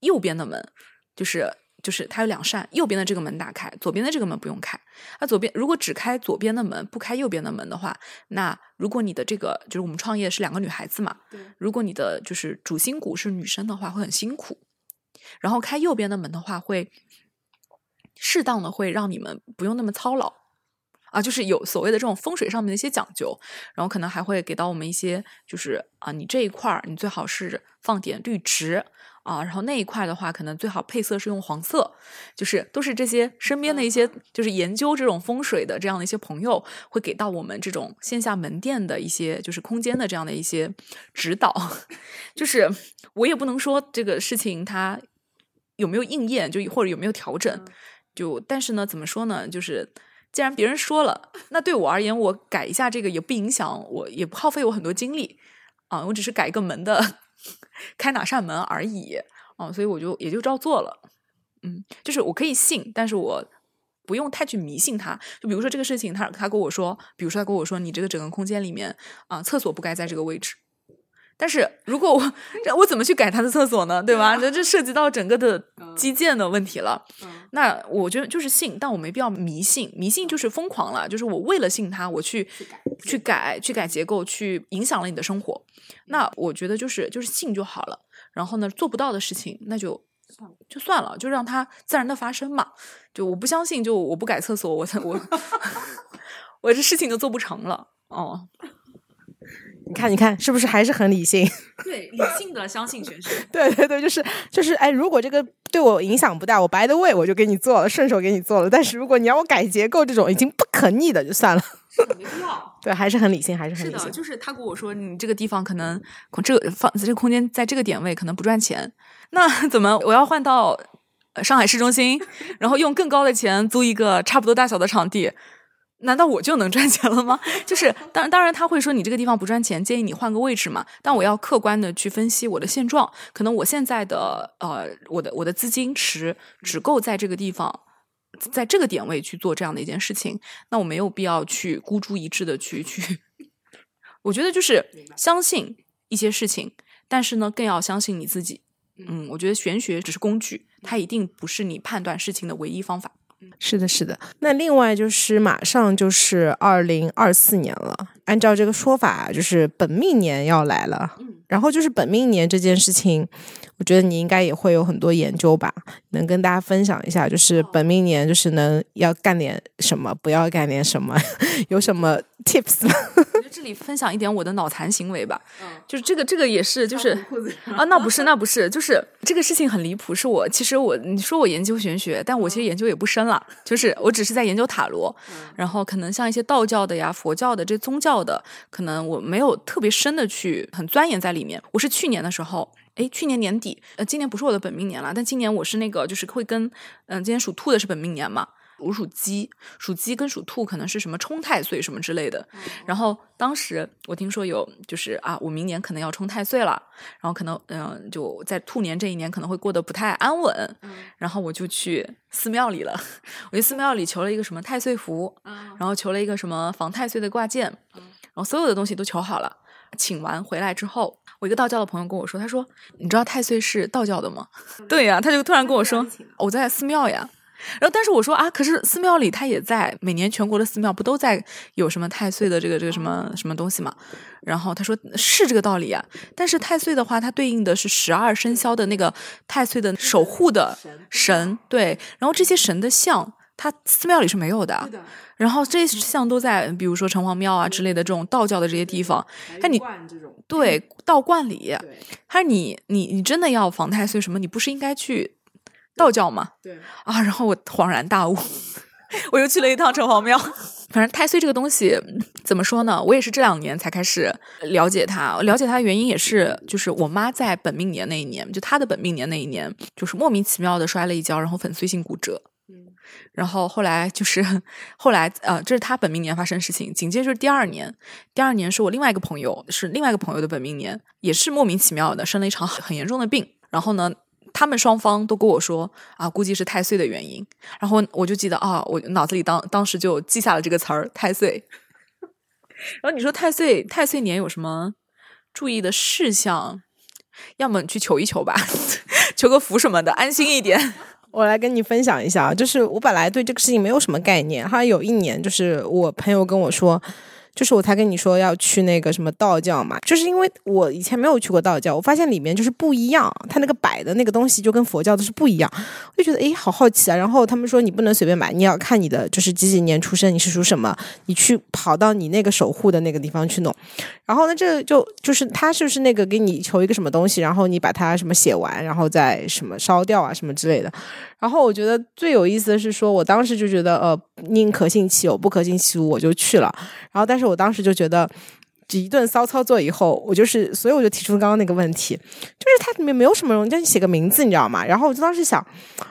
右边的门，就是就是它有两扇，右边的这个门打开，左边的这个门不用开。那左边如果只开左边的门，不开右边的门的话，那如果你的这个就是我们创业是两个女孩子嘛？对。如果你的就是主心骨是女生的话，会很辛苦。然后开右边的门的话，会适当的会让你们不用那么操劳。啊，就是有所谓的这种风水上面的一些讲究，然后可能还会给到我们一些，就是啊，你这一块儿你最好是放点绿植啊，然后那一块的话，可能最好配色是用黄色，就是都是这些身边的一些，就是研究这种风水的这样的一些朋友会给到我们这种线下门店的一些，就是空间的这样的一些指导。就是我也不能说这个事情它有没有应验，就或者有没有调整，就但是呢，怎么说呢，就是。既然别人说了，那对我而言，我改一下这个也不影响，我也不耗费我很多精力啊，我只是改一个门的 开哪扇门而已啊，所以我就也就照做了。嗯，就是我可以信，但是我不用太去迷信他。就比如说这个事情，他他跟我说，比如说他跟我说，你这个整个空间里面啊，厕所不该在这个位置。但是如果我 我怎么去改他的厕所呢？对吧？这这涉及到整个的基建的问题了。那我觉得就是信，但我没必要迷信。迷信就是疯狂了，就是我为了信他，我去去改去改结构，去影响了你的生活。那我觉得就是就是信就好了。然后呢，做不到的事情那就就算了，就让它自然的发生嘛。就我不相信，就我不改厕所，我我 我这事情就做不成了。哦。你看，你看，是不是还是很理性？对，理性的相信玄学。对对对，就是就是，哎，如果这个对我影响不大，我白的喂，我就给你做了，顺手给你做了。但是如果你要我改结构，这种已经不可逆的，就算了。没必要。对，还是很理性，还是很理性。就是他跟我说，你这个地方可能这个放这个空间在这个点位可能不赚钱，那怎么我要换到上海市中心，然后用更高的钱租一个差不多大小的场地？难道我就能赚钱了吗？就是当然，当然他会说你这个地方不赚钱，建议你换个位置嘛。但我要客观的去分析我的现状，可能我现在的呃，我的我的资金池只够在这个地方在这个点位去做这样的一件事情，那我没有必要去孤注一掷的去去。我觉得就是相信一些事情，但是呢，更要相信你自己。嗯，我觉得玄学只是工具，它一定不是你判断事情的唯一方法。是的，是的。那另外就是马上就是二零二四年了，按照这个说法，就是本命年要来了。然后就是本命年这件事情，我觉得你应该也会有很多研究吧，能跟大家分享一下，就是本命年就是能要干点什么，不要干点什么，有什么 tips 吗？这里分享一点我的脑残行为吧，就是这个这个也是就是啊，那不是那不是，就是这个事情很离谱，是我其实我你说我研究玄学，但我其实研究也不深了，就是我只是在研究塔罗，然后可能像一些道教的呀、佛教的这宗教的，可能我没有特别深的去很钻研在里面。我是去年的时候，哎，去年年底，呃，今年不是我的本命年了，但今年我是那个就是会跟嗯，今年属兔的是本命年嘛。我属鸡，属鸡跟属兔可能是什么冲太岁什么之类的。然后当时我听说有，就是啊，我明年可能要冲太岁了，然后可能嗯，就在兔年这一年可能会过得不太安稳。然后我就去寺庙里了，我去寺庙里求了一个什么太岁符，然后求了一个什么防太岁的挂件，然后所有的东西都求好了。请完回来之后，我一个道教的朋友跟我说，他说：“你知道太岁是道教的吗？”对呀，他就突然跟我说：“我在寺庙呀。”然后，但是我说啊，可是寺庙里他也在，每年全国的寺庙不都在有什么太岁的这个这个什么什么东西嘛？然后他说是这个道理啊，但是太岁的话，它对应的是十二生肖的那个太岁的守护的神，对。然后这些神的像，他寺庙里是没有的。然后这些像都在，比如说城隍庙啊之类的这种道教的这些地方。那你对道观里，还是你你你真的要防太岁什么？你不是应该去？道教嘛，对啊，然后我恍然大悟，我又去了一趟城隍庙。反正太岁这个东西怎么说呢？我也是这两年才开始了解它。了解它的原因也是，就是我妈在本命年那一年，就她的本命年那一年，就是莫名其妙的摔了一跤，然后粉碎性骨折。嗯，然后后来就是后来呃，这是她本命年发生的事情。紧接着第二年，第二年是我另外一个朋友，是另外一个朋友的本命年，也是莫名其妙的生了一场很严重的病。然后呢？他们双方都跟我说啊，估计是太岁的原因。然后我就记得啊，我脑子里当当时就记下了这个词儿“太岁”。然后你说太岁太岁年有什么注意的事项？要么去求一求吧，求个福什么的，安心一点。我来跟你分享一下，就是我本来对这个事情没有什么概念。后来有一年，就是我朋友跟我说。就是我才跟你说要去那个什么道教嘛，就是因为我以前没有去过道教，我发现里面就是不一样，它那个摆的那个东西就跟佛教的是不一样，我就觉得诶好好奇啊。然后他们说你不能随便买，你要看你的就是几几年出生，你是属什么，你去跑到你那个守护的那个地方去弄。然后呢，这就就是他就是那个给你求一个什么东西，然后你把它什么写完，然后再什么烧掉啊什么之类的。然后我觉得最有意思的是说，我当时就觉得呃宁可信其有，不可信其无，我就去了。然后但是。我当时就觉得，这一顿骚操作以后，我就是，所以我就提出刚刚那个问题，就是它里面没有什么容，就你写个名字，你知道吗？然后我就当时想。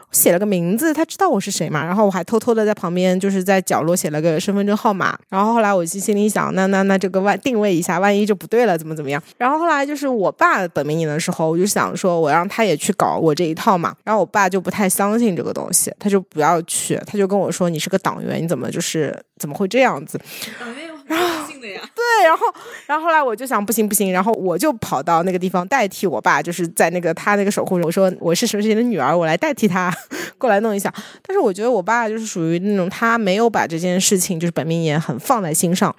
写了个名字，他知道我是谁嘛？然后我还偷偷的在旁边，就是在角落写了个身份证号码。然后后来我就心里想，那那那这个万定位一下，万一就不对了，怎么怎么样？然后后来就是我爸本命年的时候，我就想说，我让他也去搞我这一套嘛。然后我爸就不太相信这个东西，他就不要去，他就跟我说：“你是个党员，你怎么就是怎么会这样子？”党员然后。对，然后然后后来我就想，不行不行，然后我就跑到那个地方代替我爸，就是在那个他那个守护人，我说我是谁谁的女儿，我来代替他。过来弄一下，但是我觉得我爸就是属于那种他没有把这件事情就是本命年很放在心上。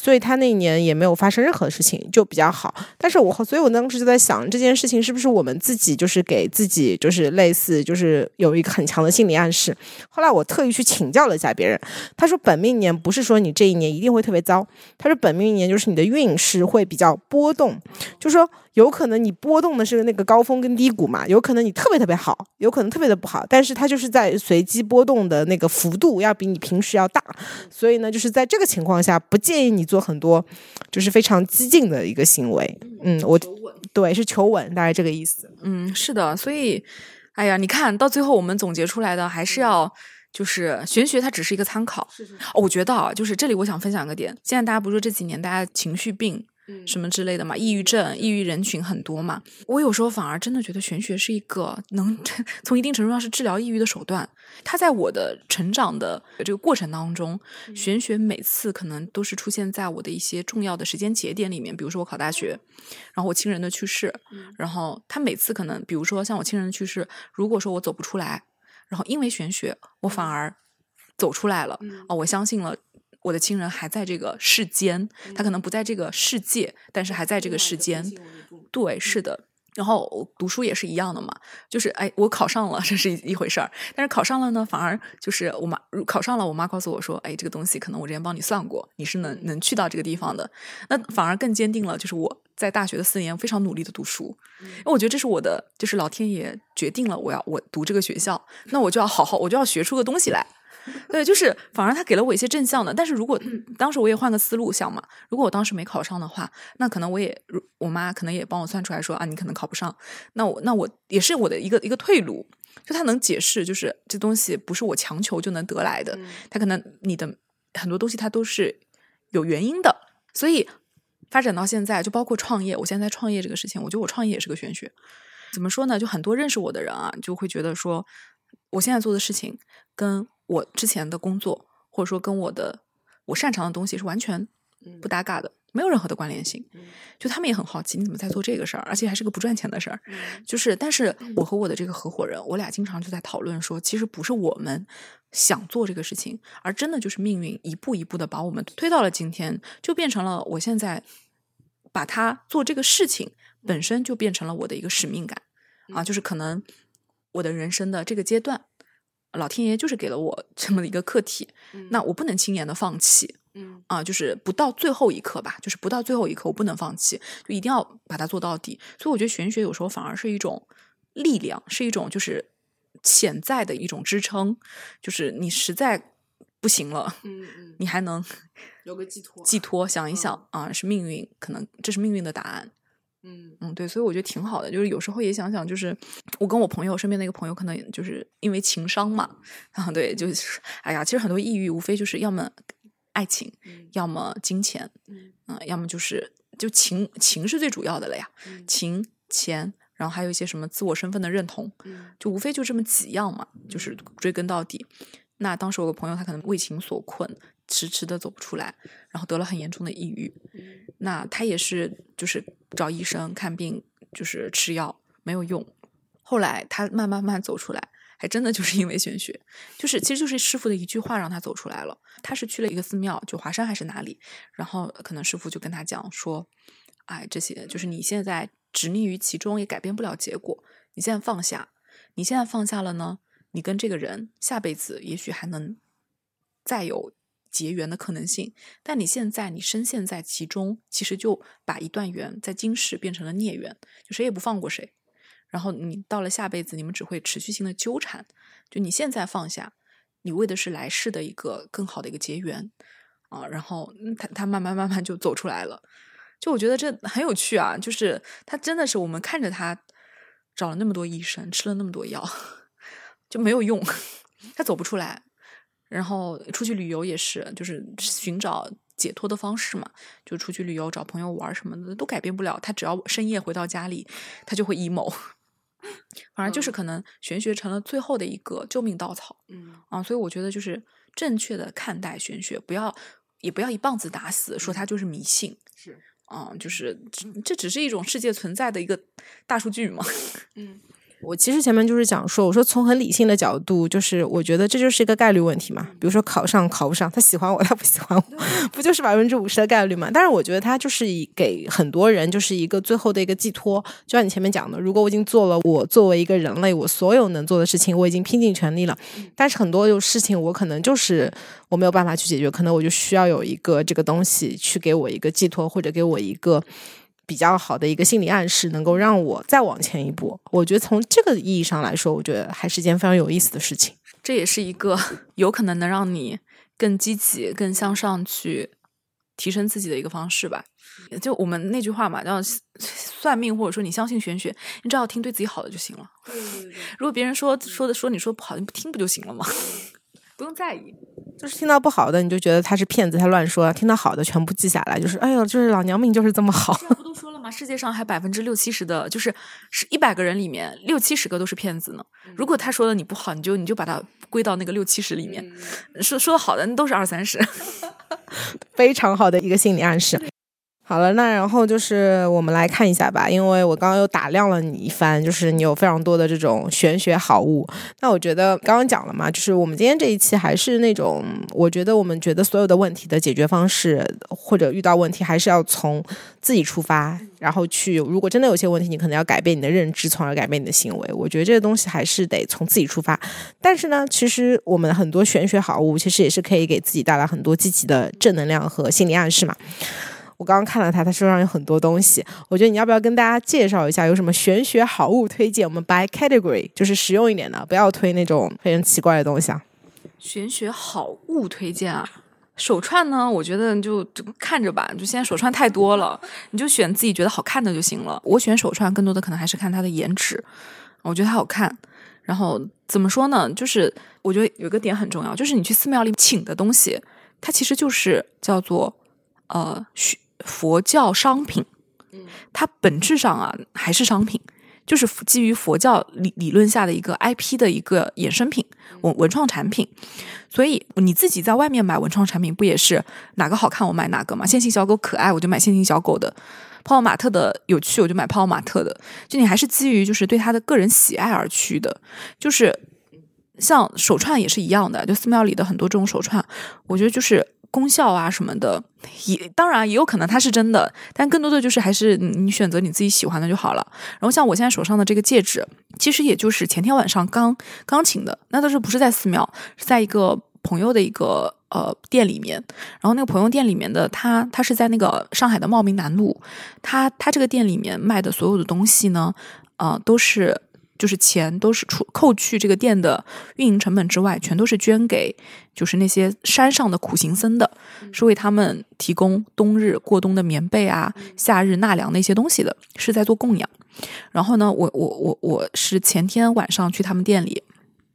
所以他那一年也没有发生任何事情，就比较好。但是我所以我当时就在想，这件事情是不是我们自己就是给自己就是类似就是有一个很强的心理暗示。后来我特意去请教了一下别人，他说本命年不是说你这一年一定会特别糟，他说本命年就是你的运势会比较波动，就说有可能你波动的是那个高峰跟低谷嘛，有可能你特别特别好，有可能特别的不好，但是它就是在随机波动的那个幅度要比你平时要大，所以呢，就是在这个情况下不建议你。做很多就是非常激进的一个行为，嗯，我对是求稳，大概这个意思。嗯，是的，所以，哎呀，你看到最后我们总结出来的还是要就是玄学，它只是一个参考。是是，我觉得啊，就是这里我想分享一个点，现在大家不是说这几年大家情绪病什么之类的嘛，抑郁症、抑郁人群很多嘛。我有时候反而真的觉得玄学是一个能 从一定程度上是治疗抑郁的手段。它在我的成长的这个过程当中，玄学每次可能都是出现在我的一些重要的时间节点里面，比如说我考大学，然后我亲人的去世，然后他每次可能，比如说像我亲人的去世，如果说我走不出来，然后因为玄学，我反而走出来了啊，我相信了。我的亲人还在这个世间，他可能不在这个世界，但是还在这个世间。对，是的。然后读书也是一样的嘛，就是哎，我考上了，这是一一回事儿。但是考上了呢，反而就是我妈考上了，我妈告诉我说，哎，这个东西可能我之前帮你算过，你是能能去到这个地方的。那反而更坚定了，就是我在大学的四年非常努力的读书，因为我觉得这是我的，就是老天爷决定了我要我读这个学校，那我就要好好，我就要学出个东西来。对，就是反而他给了我一些正向的，但是如果当时我也换个思路想嘛，如果我当时没考上的话，那可能我也我妈可能也帮我算出来说啊，你可能考不上，那我那我也是我的一个一个退路，就他能解释，就是这东西不是我强求就能得来的，他可能你的很多东西它都是有原因的，所以发展到现在，就包括创业，我现在创业这个事情，我觉得我创业也是个玄学，怎么说呢？就很多认识我的人啊，就会觉得说，我现在做的事情跟我之前的工作，或者说跟我的我擅长的东西是完全不搭嘎的，没有任何的关联性。就他们也很好奇，你怎么在做这个事儿，而且还是个不赚钱的事儿。就是，但是我和我的这个合伙人，我俩经常就在讨论说，其实不是我们想做这个事情，而真的就是命运一步一步的把我们推到了今天，就变成了我现在把它做这个事情本身就变成了我的一个使命感啊，就是可能我的人生的这个阶段。老天爷就是给了我这么一个课题，那我不能轻言的放弃，嗯啊，就是不到最后一刻吧，就是不到最后一刻我不能放弃，就一定要把它做到底。所以我觉得玄学有时候反而是一种力量，是一种就是潜在的一种支撑，就是你实在不行了，嗯嗯，你还能有个寄托，寄托想一想啊，是命运，可能这是命运的答案。嗯嗯，对，所以我觉得挺好的。就是有时候也想想，就是我跟我朋友身边的一个朋友，可能就是因为情商嘛，啊，对，就是哎呀，其实很多抑郁无非就是要么爱情，要么金钱，嗯，要么就是就情情是最主要的了呀，情钱，然后还有一些什么自我身份的认同，就无非就这么几样嘛，就是追根到底。那当时我个朋友他可能为情所困。迟迟的走不出来，然后得了很严重的抑郁。那他也是，就是找医生看病，就是吃药没有用。后来他慢慢慢走出来，还真的就是因为玄学，就是其实就是师傅的一句话让他走出来了。他是去了一个寺庙，就华山还是哪里，然后可能师傅就跟他讲说：“哎，这些就是你现在执溺于其中，也改变不了结果。你现在放下，你现在放下了呢，你跟这个人下辈子也许还能再有。”结缘的可能性，但你现在你深陷在其中，其实就把一段缘在今世变成了孽缘，就谁也不放过谁。然后你到了下辈子，你们只会持续性的纠缠。就你现在放下，你为的是来世的一个更好的一个结缘啊。然后他他慢慢慢慢就走出来了。就我觉得这很有趣啊，就是他真的是我们看着他找了那么多医生，吃了那么多药，就没有用，他走不出来。然后出去旅游也是，就是寻找解脱的方式嘛，就出去旅游找朋友玩什么的都改变不了。他只要深夜回到家里，他就会 emo。反正就是可能玄学成了最后的一个救命稻草。嗯啊，所以我觉得就是正确的看待玄学，不要也不要一棒子打死，说它就是迷信。是啊，就是这只是一种世界存在的一个大数据嘛。嗯。我其实前面就是讲说，我说从很理性的角度，就是我觉得这就是一个概率问题嘛。比如说考上考不上，他喜欢我，他不喜欢我，不就是百分之五十的概率嘛？但是我觉得他就是以给很多人就是一个最后的一个寄托。就像你前面讲的，如果我已经做了我作为一个人类我所有能做的事情，我已经拼尽全力了，但是很多有事情我可能就是我没有办法去解决，可能我就需要有一个这个东西去给我一个寄托，或者给我一个。比较好的一个心理暗示，能够让我再往前一步。我觉得从这个意义上来说，我觉得还是件非常有意思的事情。这也是一个 有可能能让你更积极、更向上去提升自己的一个方式吧。就我们那句话嘛，叫算命，或者说你相信玄学，你只要听对自己好的就行了。如果别人说说的说你说不好，你不听不就行了吗？不用在意。就是听到不好的，你就觉得他是骗子，他乱说；听到好的，全部记下来。就是，哎呦，就是老娘命就是这么好。世界上还百分之六七十的，就是是一百个人里面六七十个都是骗子呢。如果他说的你不好，你就你就把它归到那个六七十里面。说说的好的，那都是二三十，非常好的一个心理暗示。好了，那然后就是我们来看一下吧，因为我刚刚又打量了你一番，就是你有非常多的这种玄学好物。那我觉得刚刚讲了嘛，就是我们今天这一期还是那种，我觉得我们觉得所有的问题的解决方式，或者遇到问题还是要从自己出发，然后去，如果真的有些问题，你可能要改变你的认知，从而改变你的行为。我觉得这个东西还是得从自己出发。但是呢，其实我们很多玄学好物，其实也是可以给自己带来很多积极的正能量和心理暗示嘛。我刚刚看了他，他身上有很多东西。我觉得你要不要跟大家介绍一下有什么玄学好物推荐？我们 by category 就是实用一点的，不要推那种非常奇怪的东西啊。玄学好物推荐啊，手串呢？我觉得就就看着吧，就现在手串太多了，你就选自己觉得好看的就行了。我选手串更多的可能还是看它的颜值，我觉得它好看。然后怎么说呢？就是我觉得有个点很重要，就是你去寺庙里请的东西，它其实就是叫做呃佛教商品，它本质上啊还是商品，就是基于佛教理理论下的一个 IP 的一个衍生品，文文创产品。所以你自己在外面买文创产品，不也是哪个好看我买哪个嘛？线性小狗可爱，我就买线性小狗的；泡泡玛特的有趣，我就买泡泡玛特的。就你还是基于就是对他的个人喜爱而去的，就是像手串也是一样的，就寺庙里的很多这种手串，我觉得就是。功效啊什么的，也当然也有可能它是真的，但更多的就是还是你选择你自己喜欢的就好了。然后像我现在手上的这个戒指，其实也就是前天晚上刚刚请的，那都是不是在寺庙，是在一个朋友的一个呃店里面。然后那个朋友店里面的他，他是在那个上海的茂名南路，他他这个店里面卖的所有的东西呢，呃，都是。就是钱都是除扣去这个店的运营成本之外，全都是捐给就是那些山上的苦行僧的，是为他们提供冬日过冬的棉被啊，夏日纳凉的一些东西的，是在做供养。然后呢，我我我我是前天晚上去他们店里，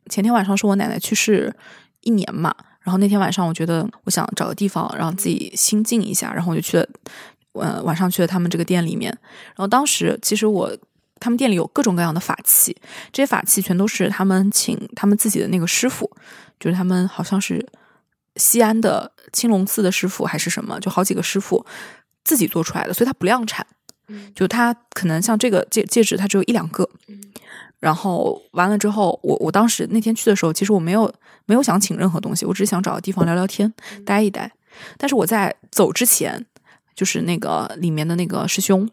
前天晚上是我奶奶去世一年嘛，然后那天晚上我觉得我想找个地方让自己心静一下，然后我就去了，呃，晚上去了他们这个店里面，然后当时其实我。他们店里有各种各样的法器，这些法器全都是他们请他们自己的那个师傅，就是他们好像是西安的青龙寺的师傅还是什么，就好几个师傅自己做出来的，所以它不量产。就它可能像这个戒戒指，它只有一两个。然后完了之后，我我当时那天去的时候，其实我没有没有想请任何东西，我只是想找个地方聊聊天，待一待。但是我在走之前，就是那个里面的那个师兄，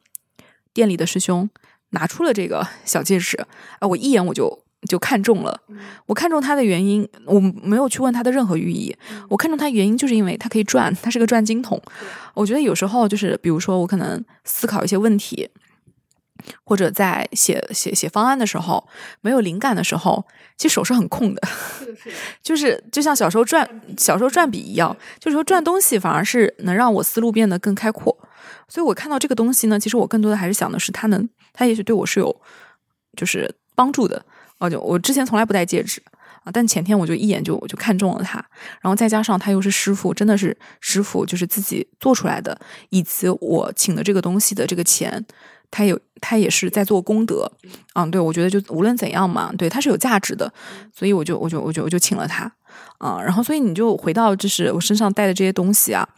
店里的师兄。拿出了这个小戒指啊！我一眼我就就看中了。我看中它的原因，我没有去问它的任何寓意。我看中它原因，就是因为它可以转，它是个转经筒。我觉得有时候就是，比如说我可能思考一些问题，或者在写写写方案的时候没有灵感的时候，其实手是很空的。就是就像小时候转小时候转笔一样，就是说转东西反而是能让我思路变得更开阔。所以我看到这个东西呢，其实我更多的还是想的是它能。它也许对我是有就是帮助的，哦，就我之前从来不戴戒指啊，但前天我就一眼就我就看中了它，然后再加上它又是师傅，真的是师傅，就是自己做出来的，以及我请的这个东西的这个钱，他有他也是在做功德，嗯，对我觉得就无论怎样嘛，对它是有价值的，所以我就我就我就我就请了他，啊，然后所以你就回到就是我身上带的这些东西啊，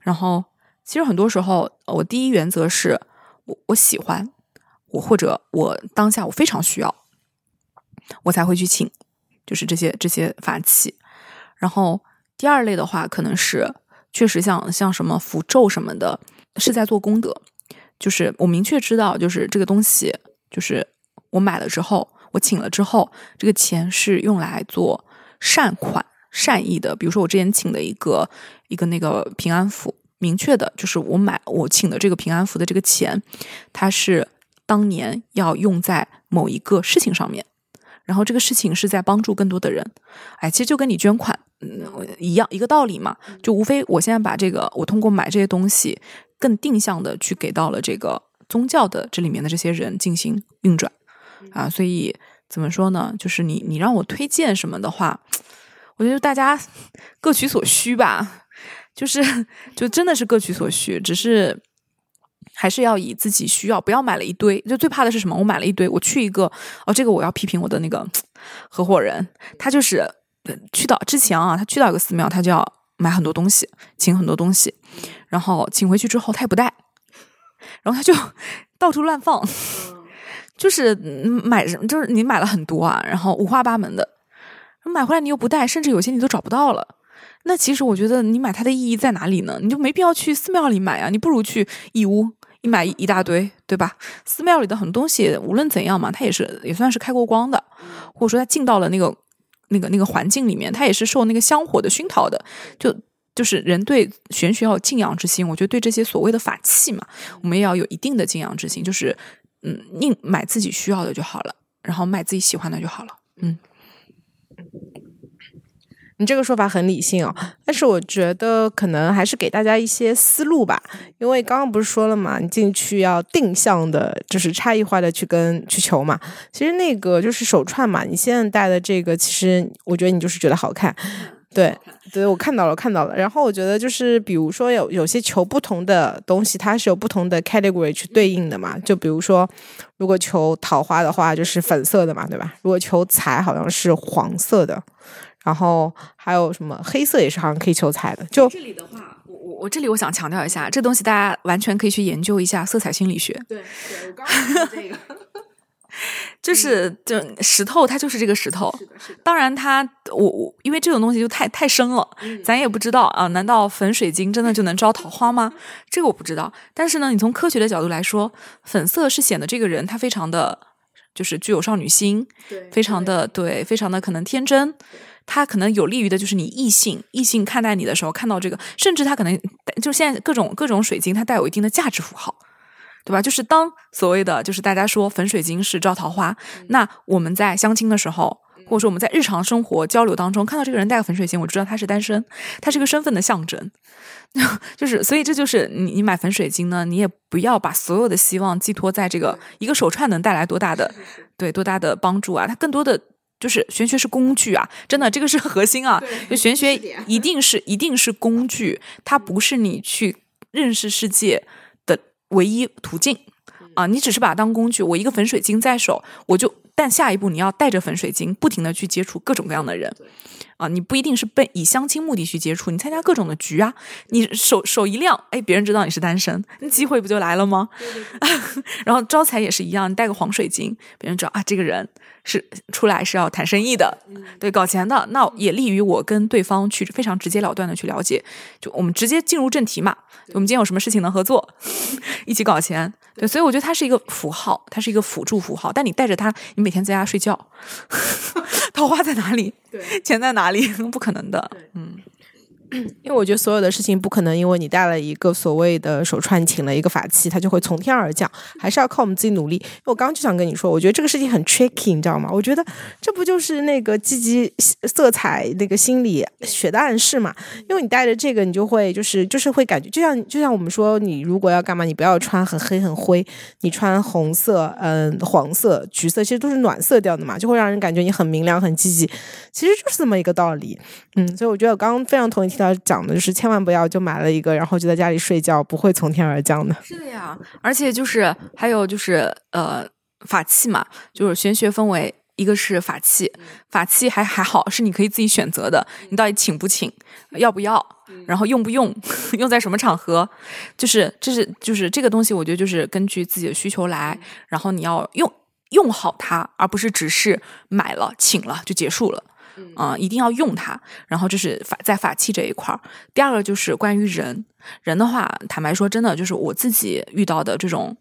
然后其实很多时候我第一原则是我我喜欢。我或者我当下我非常需要，我才会去请，就是这些这些法器。然后第二类的话，可能是确实像像什么符咒什么的，是在做功德。就是我明确知道，就是这个东西，就是我买了之后，我请了之后，这个钱是用来做善款、善意的。比如说我之前请的一个一个那个平安符，明确的就是我买我请的这个平安符的这个钱，它是。当年要用在某一个事情上面，然后这个事情是在帮助更多的人，哎，其实就跟你捐款嗯一样一个道理嘛，就无非我现在把这个我通过买这些东西更定向的去给到了这个宗教的这里面的这些人进行运转啊，所以怎么说呢？就是你你让我推荐什么的话，我觉得大家 各取所需吧，就是就真的是各取所需，只是还是要以自己需要，不要买了一堆。就最怕的是什么？我买了一堆，我去一个哦，这个我要批评我的那个合伙人，他就是去到之前啊，他去到一个寺庙，他就要买很多东西，请很多东西，然后请回去之后他也不带，然后他就 到处乱放。就是买，就是你买了很多啊，然后五花八门的，买回来你又不带，甚至有些你都找不到了。那其实我觉得你买它的意义在哪里呢？你就没必要去寺庙里买啊，你不如去义乌，你买一大堆，对吧？寺庙里的很多东西，无论怎样嘛，它也是也算是开过光的，或者说它进到了那个那个那个环境里面，它也是受那个香火的熏陶的。就就是人对玄学要有敬仰之心，我觉得对这些所谓的法器嘛，我们也要有一定的敬仰之心，就是。嗯，宁买自己需要的就好了，然后买自己喜欢的就好了。嗯，你这个说法很理性哦，但是我觉得可能还是给大家一些思路吧。因为刚刚不是说了嘛，你进去要定向的，就是差异化的去跟去求嘛。其实那个就是手串嘛，你现在戴的这个，其实我觉得你就是觉得好看。对，对我看到了，看到了。然后我觉得就是，比如说有有些求不同的东西，它是有不同的 category 去对应的嘛。就比如说，如果求桃花的话，就是粉色的嘛，对吧？如果求财，好像是黄色的。然后还有什么黑色也是好像可以求财的。就这里的话，我我我这里我想强调一下，这东西大家完全可以去研究一下色彩心理学。对，对我刚刚这个。就是就石头，它就是这个石头。当然，它我我因为这种东西就太太深了，咱也不知道啊。难道粉水晶真的就能招桃花吗？这个我不知道。但是呢，你从科学的角度来说，粉色是显得这个人他非常的，就是具有少女心，非常的对，非常的可能天真。他可能有利于的就是你异性异性看待你的时候看到这个，甚至它可能就现在各种各种水晶，它带有一定的价值符号。对吧？就是当所谓的，就是大家说粉水晶是招桃花，那我们在相亲的时候，或者说我们在日常生活交流当中，看到这个人戴个粉水晶，我知道他是单身，他是个身份的象征。就是，所以这就是你你买粉水晶呢，你也不要把所有的希望寄托在这个一个手串能带来多大的对多大的帮助啊？它更多的就是玄学是工具啊，真的这个是核心啊。就玄学一定是 一定是工具，它不是你去认识世界的。唯一途径啊，你只是把它当工具。我一个粉水晶在手，我就但下一步你要带着粉水晶，不停的去接触各种各样的人啊。你不一定是被以相亲目的去接触，你参加各种的局啊。你手手一亮，哎，别人知道你是单身，那机会不就来了吗？然后招财也是一样，你带个黄水晶，别人知道啊，这个人。是出来是要谈生意的，对，搞钱的，那也利于我跟对方去非常直截了断的去了解，就我们直接进入正题嘛。我们今天有什么事情能合作，一起搞钱，对，所以我觉得它是一个符号，它是一个辅助符号，但你带着它，你每天在家睡觉，桃花在哪里？对，钱在哪里？不可能的，嗯。因为我觉得所有的事情不可能因为你带了一个所谓的手串，请了一个法器，它就会从天而降，还是要靠我们自己努力。我刚刚就想跟你说，我觉得这个事情很 tricky，你知道吗？我觉得这不就是那个积极色彩那个心理学的暗示嘛？因为你带着这个，你就会就是就是会感觉，就像就像我们说，你如果要干嘛，你不要穿很黑很灰，你穿红色、嗯黄色、橘色，其实都是暖色调的嘛，就会让人感觉你很明亮、很积极。其实就是这么一个道理。嗯，所以我觉得我刚刚非常同意听到讲的，就是千万不要就买了一个，然后就在家里睡觉，不会从天而降的。是的呀，而且就是还有就是呃法器嘛，就是玄学分为一个是法器，法器还还好是你可以自己选择的，你到底请不请，要不要，然后用不用，用在什么场合，就是这是就是这个东西，我觉得就是根据自己的需求来，然后你要用用好它，而不是只是买了请了就结束了。啊，一定要用它。然后这是法在法器这一块儿。第二个就是关于人，人的话，坦白说，真的就是我自己遇到的这种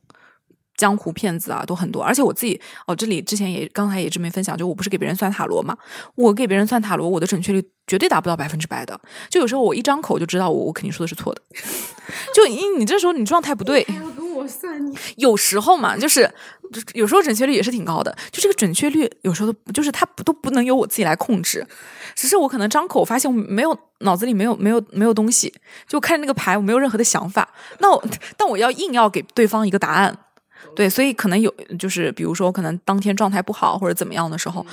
江湖骗子啊，都很多。而且我自己哦，这里之前也刚才也这么分享，就我不是给别人算塔罗嘛，我给别人算塔罗，我的准确率绝对达不到百分之百的。就有时候我一张口就知道我我肯定说的是错的。就因你这时候你状态不对，算你。有时候嘛，就是。有时候准确率也是挺高的，就这个准确率有时候都就是它都不能由我自己来控制，只是我可能张口发现我没有脑子里没有没有没有东西，就看那个牌我没有任何的想法，那我但我要硬要给对方一个答案，对，所以可能有就是比如说可能当天状态不好或者怎么样的时候，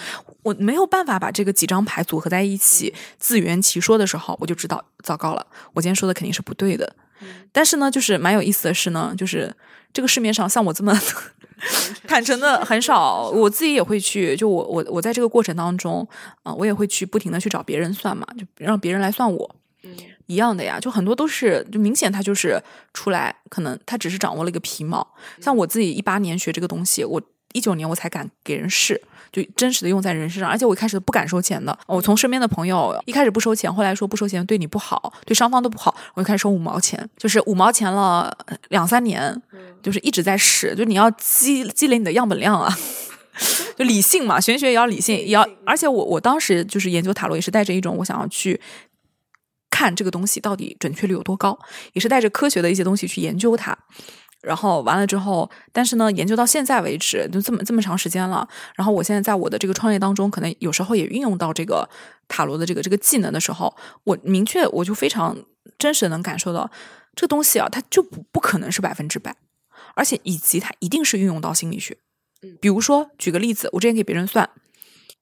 我没有办法把这个几张牌组合在一起自圆其说的时候，我就知道糟糕了，我今天说的肯定是不对的。但是呢，就是蛮有意思的是呢，就是这个市面上像我这么坦诚的很少，我自己也会去，就我我我在这个过程当中啊、我也会去不停的去找别人算嘛，就让别人来算我。一样的呀，就很多都是，就明显他就是出来，可能他只是掌握了一个皮毛。像我自己一八年学这个东西，我一九年我才敢给人试，就真实的用在人身上，而且我一开始不敢收钱的。我从身边的朋友一开始不收钱，后来说不收钱对你不好，对双方都不好，我就开始收五毛钱，就是五毛钱了两三年，就是一直在试，就你要积积累你的样本量啊。就理性嘛，玄学也要理性，也要，而且我我当时就是研究塔罗，也是带着一种我想要去看这个东西到底准确率有多高，也是带着科学的一些东西去研究它。然后完了之后，但是呢，研究到现在为止，就这么这么长时间了。然后我现在在我的这个创业当中，可能有时候也运用到这个塔罗的这个这个技能的时候，我明确我就非常真实的能感受到，这个东西啊，它就不不可能是百分之百，而且以及它一定是运用到心理学。比如说，举个例子，我之前给别人算，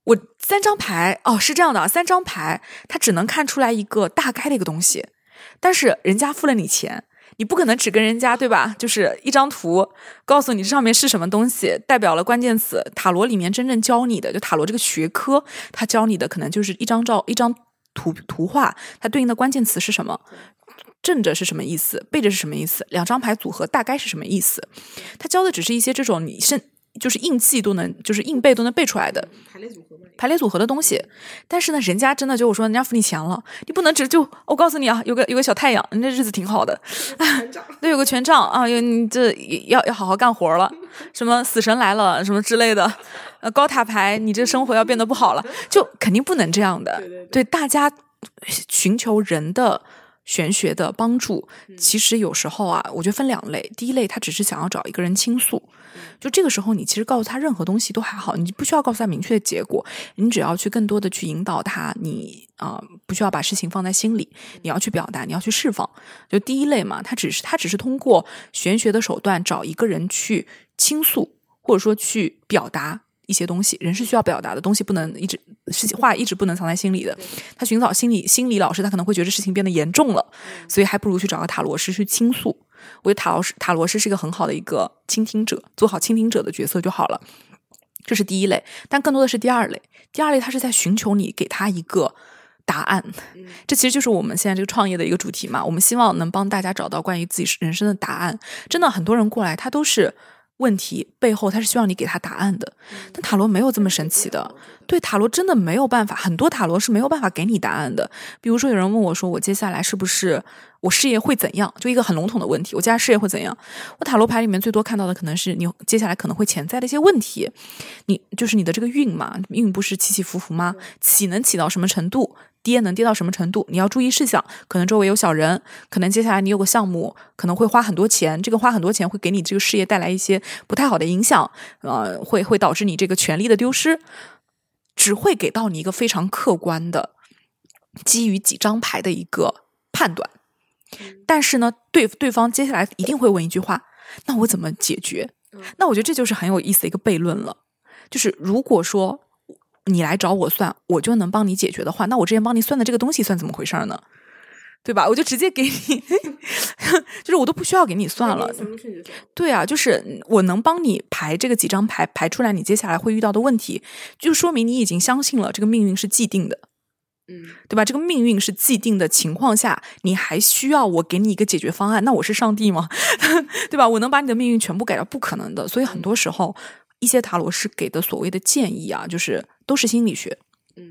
我三张牌哦，是这样的啊，三张牌它只能看出来一个大概的一个东西，但是人家付了你钱，你不可能只跟人家对吧？就是一张图告诉你这上面是什么东西，代表了关键词。塔罗里面真正教你的，就塔罗这个学科，他教你的可能就是一张照、一张图图画，它对应的关键词是什么？正着是什么意思？背着是什么意思？两张牌组合大概是什么意思？他教的只是一些这种你是就是硬记都能，就是硬背都能背出来的排列组合。排列组合的东西。但是呢，人家真的就我说，人家付你钱了，你不能只就我告诉你啊，有个有个小太阳，人家日子挺好的，对，有个权杖啊，有你这要要好好干活了，什么死神来了什么之类的，呃，高塔牌，你这生活要变得不好了，就肯定不能这样的。对大家寻求人的。玄学的帮助，其实有时候啊，我觉得分两类。第一类，他只是想要找一个人倾诉，就这个时候，你其实告诉他任何东西都还好，你不需要告诉他明确的结果，你只要去更多的去引导他，你啊、不需要把事情放在心里，你要去表达，你要去释放。就第一类嘛，他只是他只是通过玄学的手段找一个人去倾诉，或者说去表达。一些东西，人是需要表达的东西，不能一直事情话一直不能藏在心里的。他寻找心理心理老师，他可能会觉得事情变得严重了，所以还不如去找个塔罗师去倾诉。我觉得塔罗师塔罗师是一个很好的一个倾听者，做好倾听者的角色就好了。这是第一类，但更多的是第二类。第二类，他是在寻求你给他一个答案。这其实就是我们现在这个创业的一个主题嘛。我们希望能帮大家找到关于自己人生的答案。真的，很多人过来，他都是。问题背后，他是希望你给他答案的，但塔罗没有这么神奇的。对塔罗真的没有办法，很多塔罗是没有办法给你答案的。比如说，有人问我说：“我接下来是不是我事业会怎样？”就一个很笼统的问题，我接下来事业会怎样？我塔罗牌里面最多看到的可能是你接下来可能会潜在的一些问题。你就是你的这个运嘛，运不是起起伏伏吗？起能起到什么程度？跌能跌到什么程度？你要注意事项，可能周围有小人，可能接下来你有个项目，可能会花很多钱，这个花很多钱会给你这个事业带来一些不太好的影响，呃，会会导致你这个权利的丢失，只会给到你一个非常客观的基于几张牌的一个判断。但是呢，对对方接下来一定会问一句话：那我怎么解决？那我觉得这就是很有意思的一个悖论了。就是如果说你来找我算，我就能帮你解决的话，那我之前帮你算的这个东西算怎么回事呢？对吧？我就直接给你，就是我都不需要给你算了。对啊，就是我能帮你排这个几张牌，排出来你接下来会遇到的问题，就说明你已经相信了这个命运是既定的。嗯，对吧？这个命运是既定的情况下，你还需要我给你一个解决方案？那我是上帝吗？对吧？我能把你的命运全部改掉？不可能的。所以很多时候，一些塔罗师给的所谓的建议啊，就是都是心理学。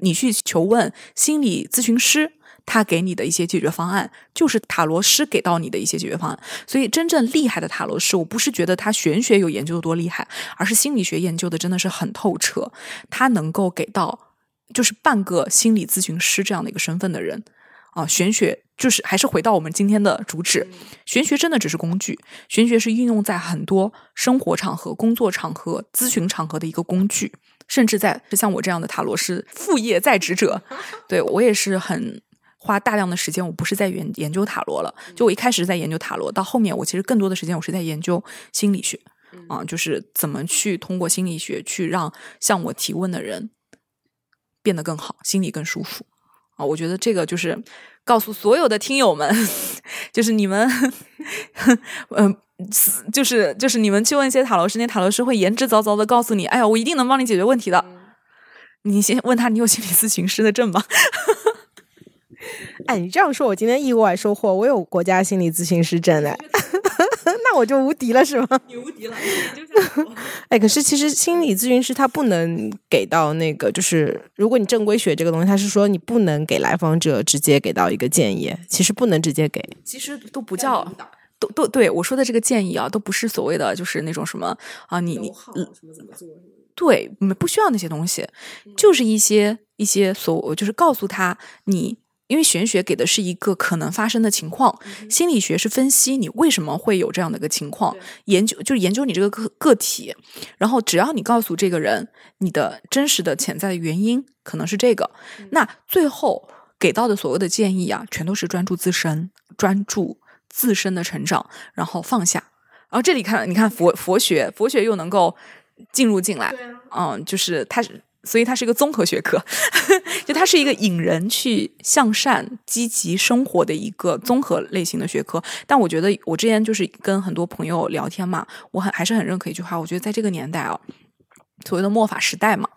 你去求问心理咨询师，他给你的一些解决方案，就是塔罗师给到你的一些解决方案。所以，真正厉害的塔罗师，我不是觉得他玄学有研究的多厉害，而是心理学研究的真的是很透彻。他能够给到。就是半个心理咨询师这样的一个身份的人啊，玄学就是还是回到我们今天的主旨，玄学真的只是工具，玄学是运用在很多生活场合、工作场合、咨询场合的一个工具，甚至在像我这样的塔罗师副业在职者，对我也是很花大量的时间，我不是在研研究塔罗了，就我一开始是在研究塔罗，到后面我其实更多的时间我是在研究心理学。啊，就是怎么去通过心理学去让向我提问的人变得更好，心里更舒服啊。我觉得这个就是告诉所有的听友们，就是你们，嗯。就是就是你们去问一些塔罗师，那塔罗师会言之凿凿的告诉你，哎呀，我一定能帮你解决问题的。你先问他，你有心理咨询师的证吗？哎，你这样说，我今天意外收获，我有国家心理咨询师证嘞，那我就无敌了，是吗？你无敌了，哎，可是其实心理咨询师他不能给到那个，就是如果你正规学这个东西，他是说你不能给来访者直接给到一个建议，其实不能直接给，其实都不叫。都都对我说的这个建议啊，都不是所谓的就是那种什么啊，你你什么怎么做对，不需要那些东西，就是一些一些所就是告诉他你，因为玄学给的是一个可能发生的情况，心理学是分析你为什么会有这样的一个情况，研究就是研究你这个个个体，然后只要你告诉这个人你的真实的潜在的原因可能是这个，那最后给到的所有的建议啊，全都是专注自身，专注。自身的成长，然后放下，然后这里看，你看佛佛学，佛学又能够进入进来，嗯，就是它是，所以它是一个综合学科，就它是一个引人去向善、积极生活的一个综合类型的学科。但我觉得，我之前就是跟很多朋友聊天嘛，我很还是很认可一句话，我觉得在这个年代啊，所谓的末法时代嘛，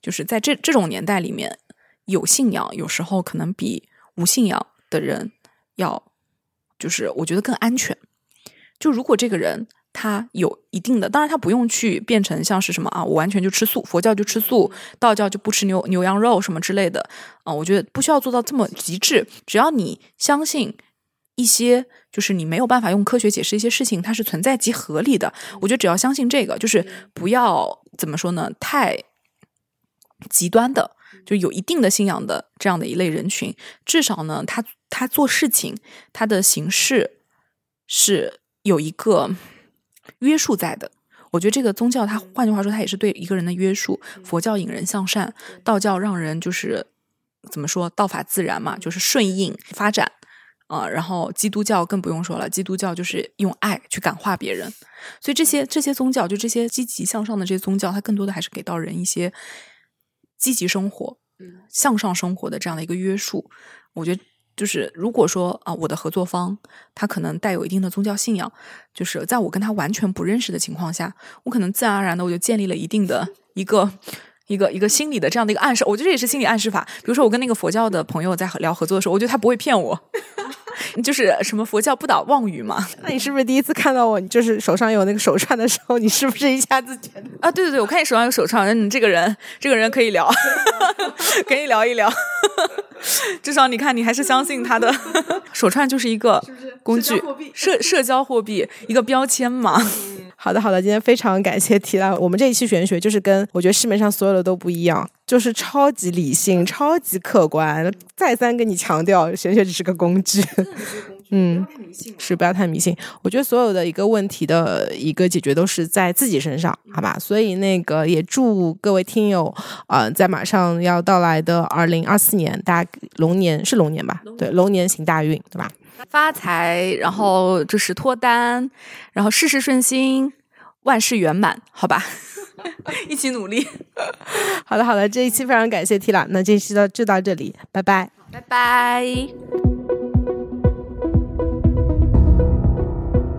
就是在这这种年代里面，有信仰有时候可能比无信仰的人要。就是我觉得更安全。就如果这个人他有一定的，当然他不用去变成像是什么啊，我完全就吃素，佛教就吃素，道教就不吃牛牛羊肉什么之类的啊。我觉得不需要做到这么极致，只要你相信一些，就是你没有办法用科学解释一些事情，它是存在即合理的。我觉得只要相信这个，就是不要怎么说呢，太极端的。就有一定的信仰的这样的一类人群，至少呢，他他做事情，他的形式是有一个约束在的。我觉得这个宗教，它换句话说，它也是对一个人的约束。佛教引人向善，道教让人就是怎么说，道法自然嘛，就是顺应发展啊。然后基督教更不用说了，基督教就是用爱去感化别人。所以这些这些宗教，就这些积极向上的这些宗教，它更多的还是给到人一些。积极生活，向上生活的这样的一个约束，我觉得就是如果说啊，我的合作方他可能带有一定的宗教信仰，就是在我跟他完全不认识的情况下，我可能自然而然的我就建立了一定的一个一个一个心理的这样的一个暗示，我觉得这也是心理暗示法。比如说我跟那个佛教的朋友在聊合作的时候，我觉得他不会骗我。就是什么佛教不倒妄语嘛？那你是不是第一次看到我？就是手上有那个手串的时候，你是不是一下子觉得啊？对对对，我看你手上有手串，你这个人，这个人可以聊，可以聊一聊。至少你看，你还是相信他的手串就是一个工具，社社交货币一个标签嘛。好的，好的，今天非常感谢提到我们这一期玄学，就是跟我觉得市面上所有的都不一样，就是超级理性、超级客观，再三跟你强调，玄学只是个工具。嗯，是不要太迷信。我觉得所有的一个问题的一个解决都是在自己身上，好吧？所以那个也祝各位听友啊，在马上要到来的二零二四年，大家龙年是龙年吧？对，龙年行大运，对吧？发财，然后就是脱单，然后事事顺心，万事圆满，好吧？一起努力。好的，好的，这一期非常感谢 T 啦，那这一期到就到这里，拜拜，拜拜。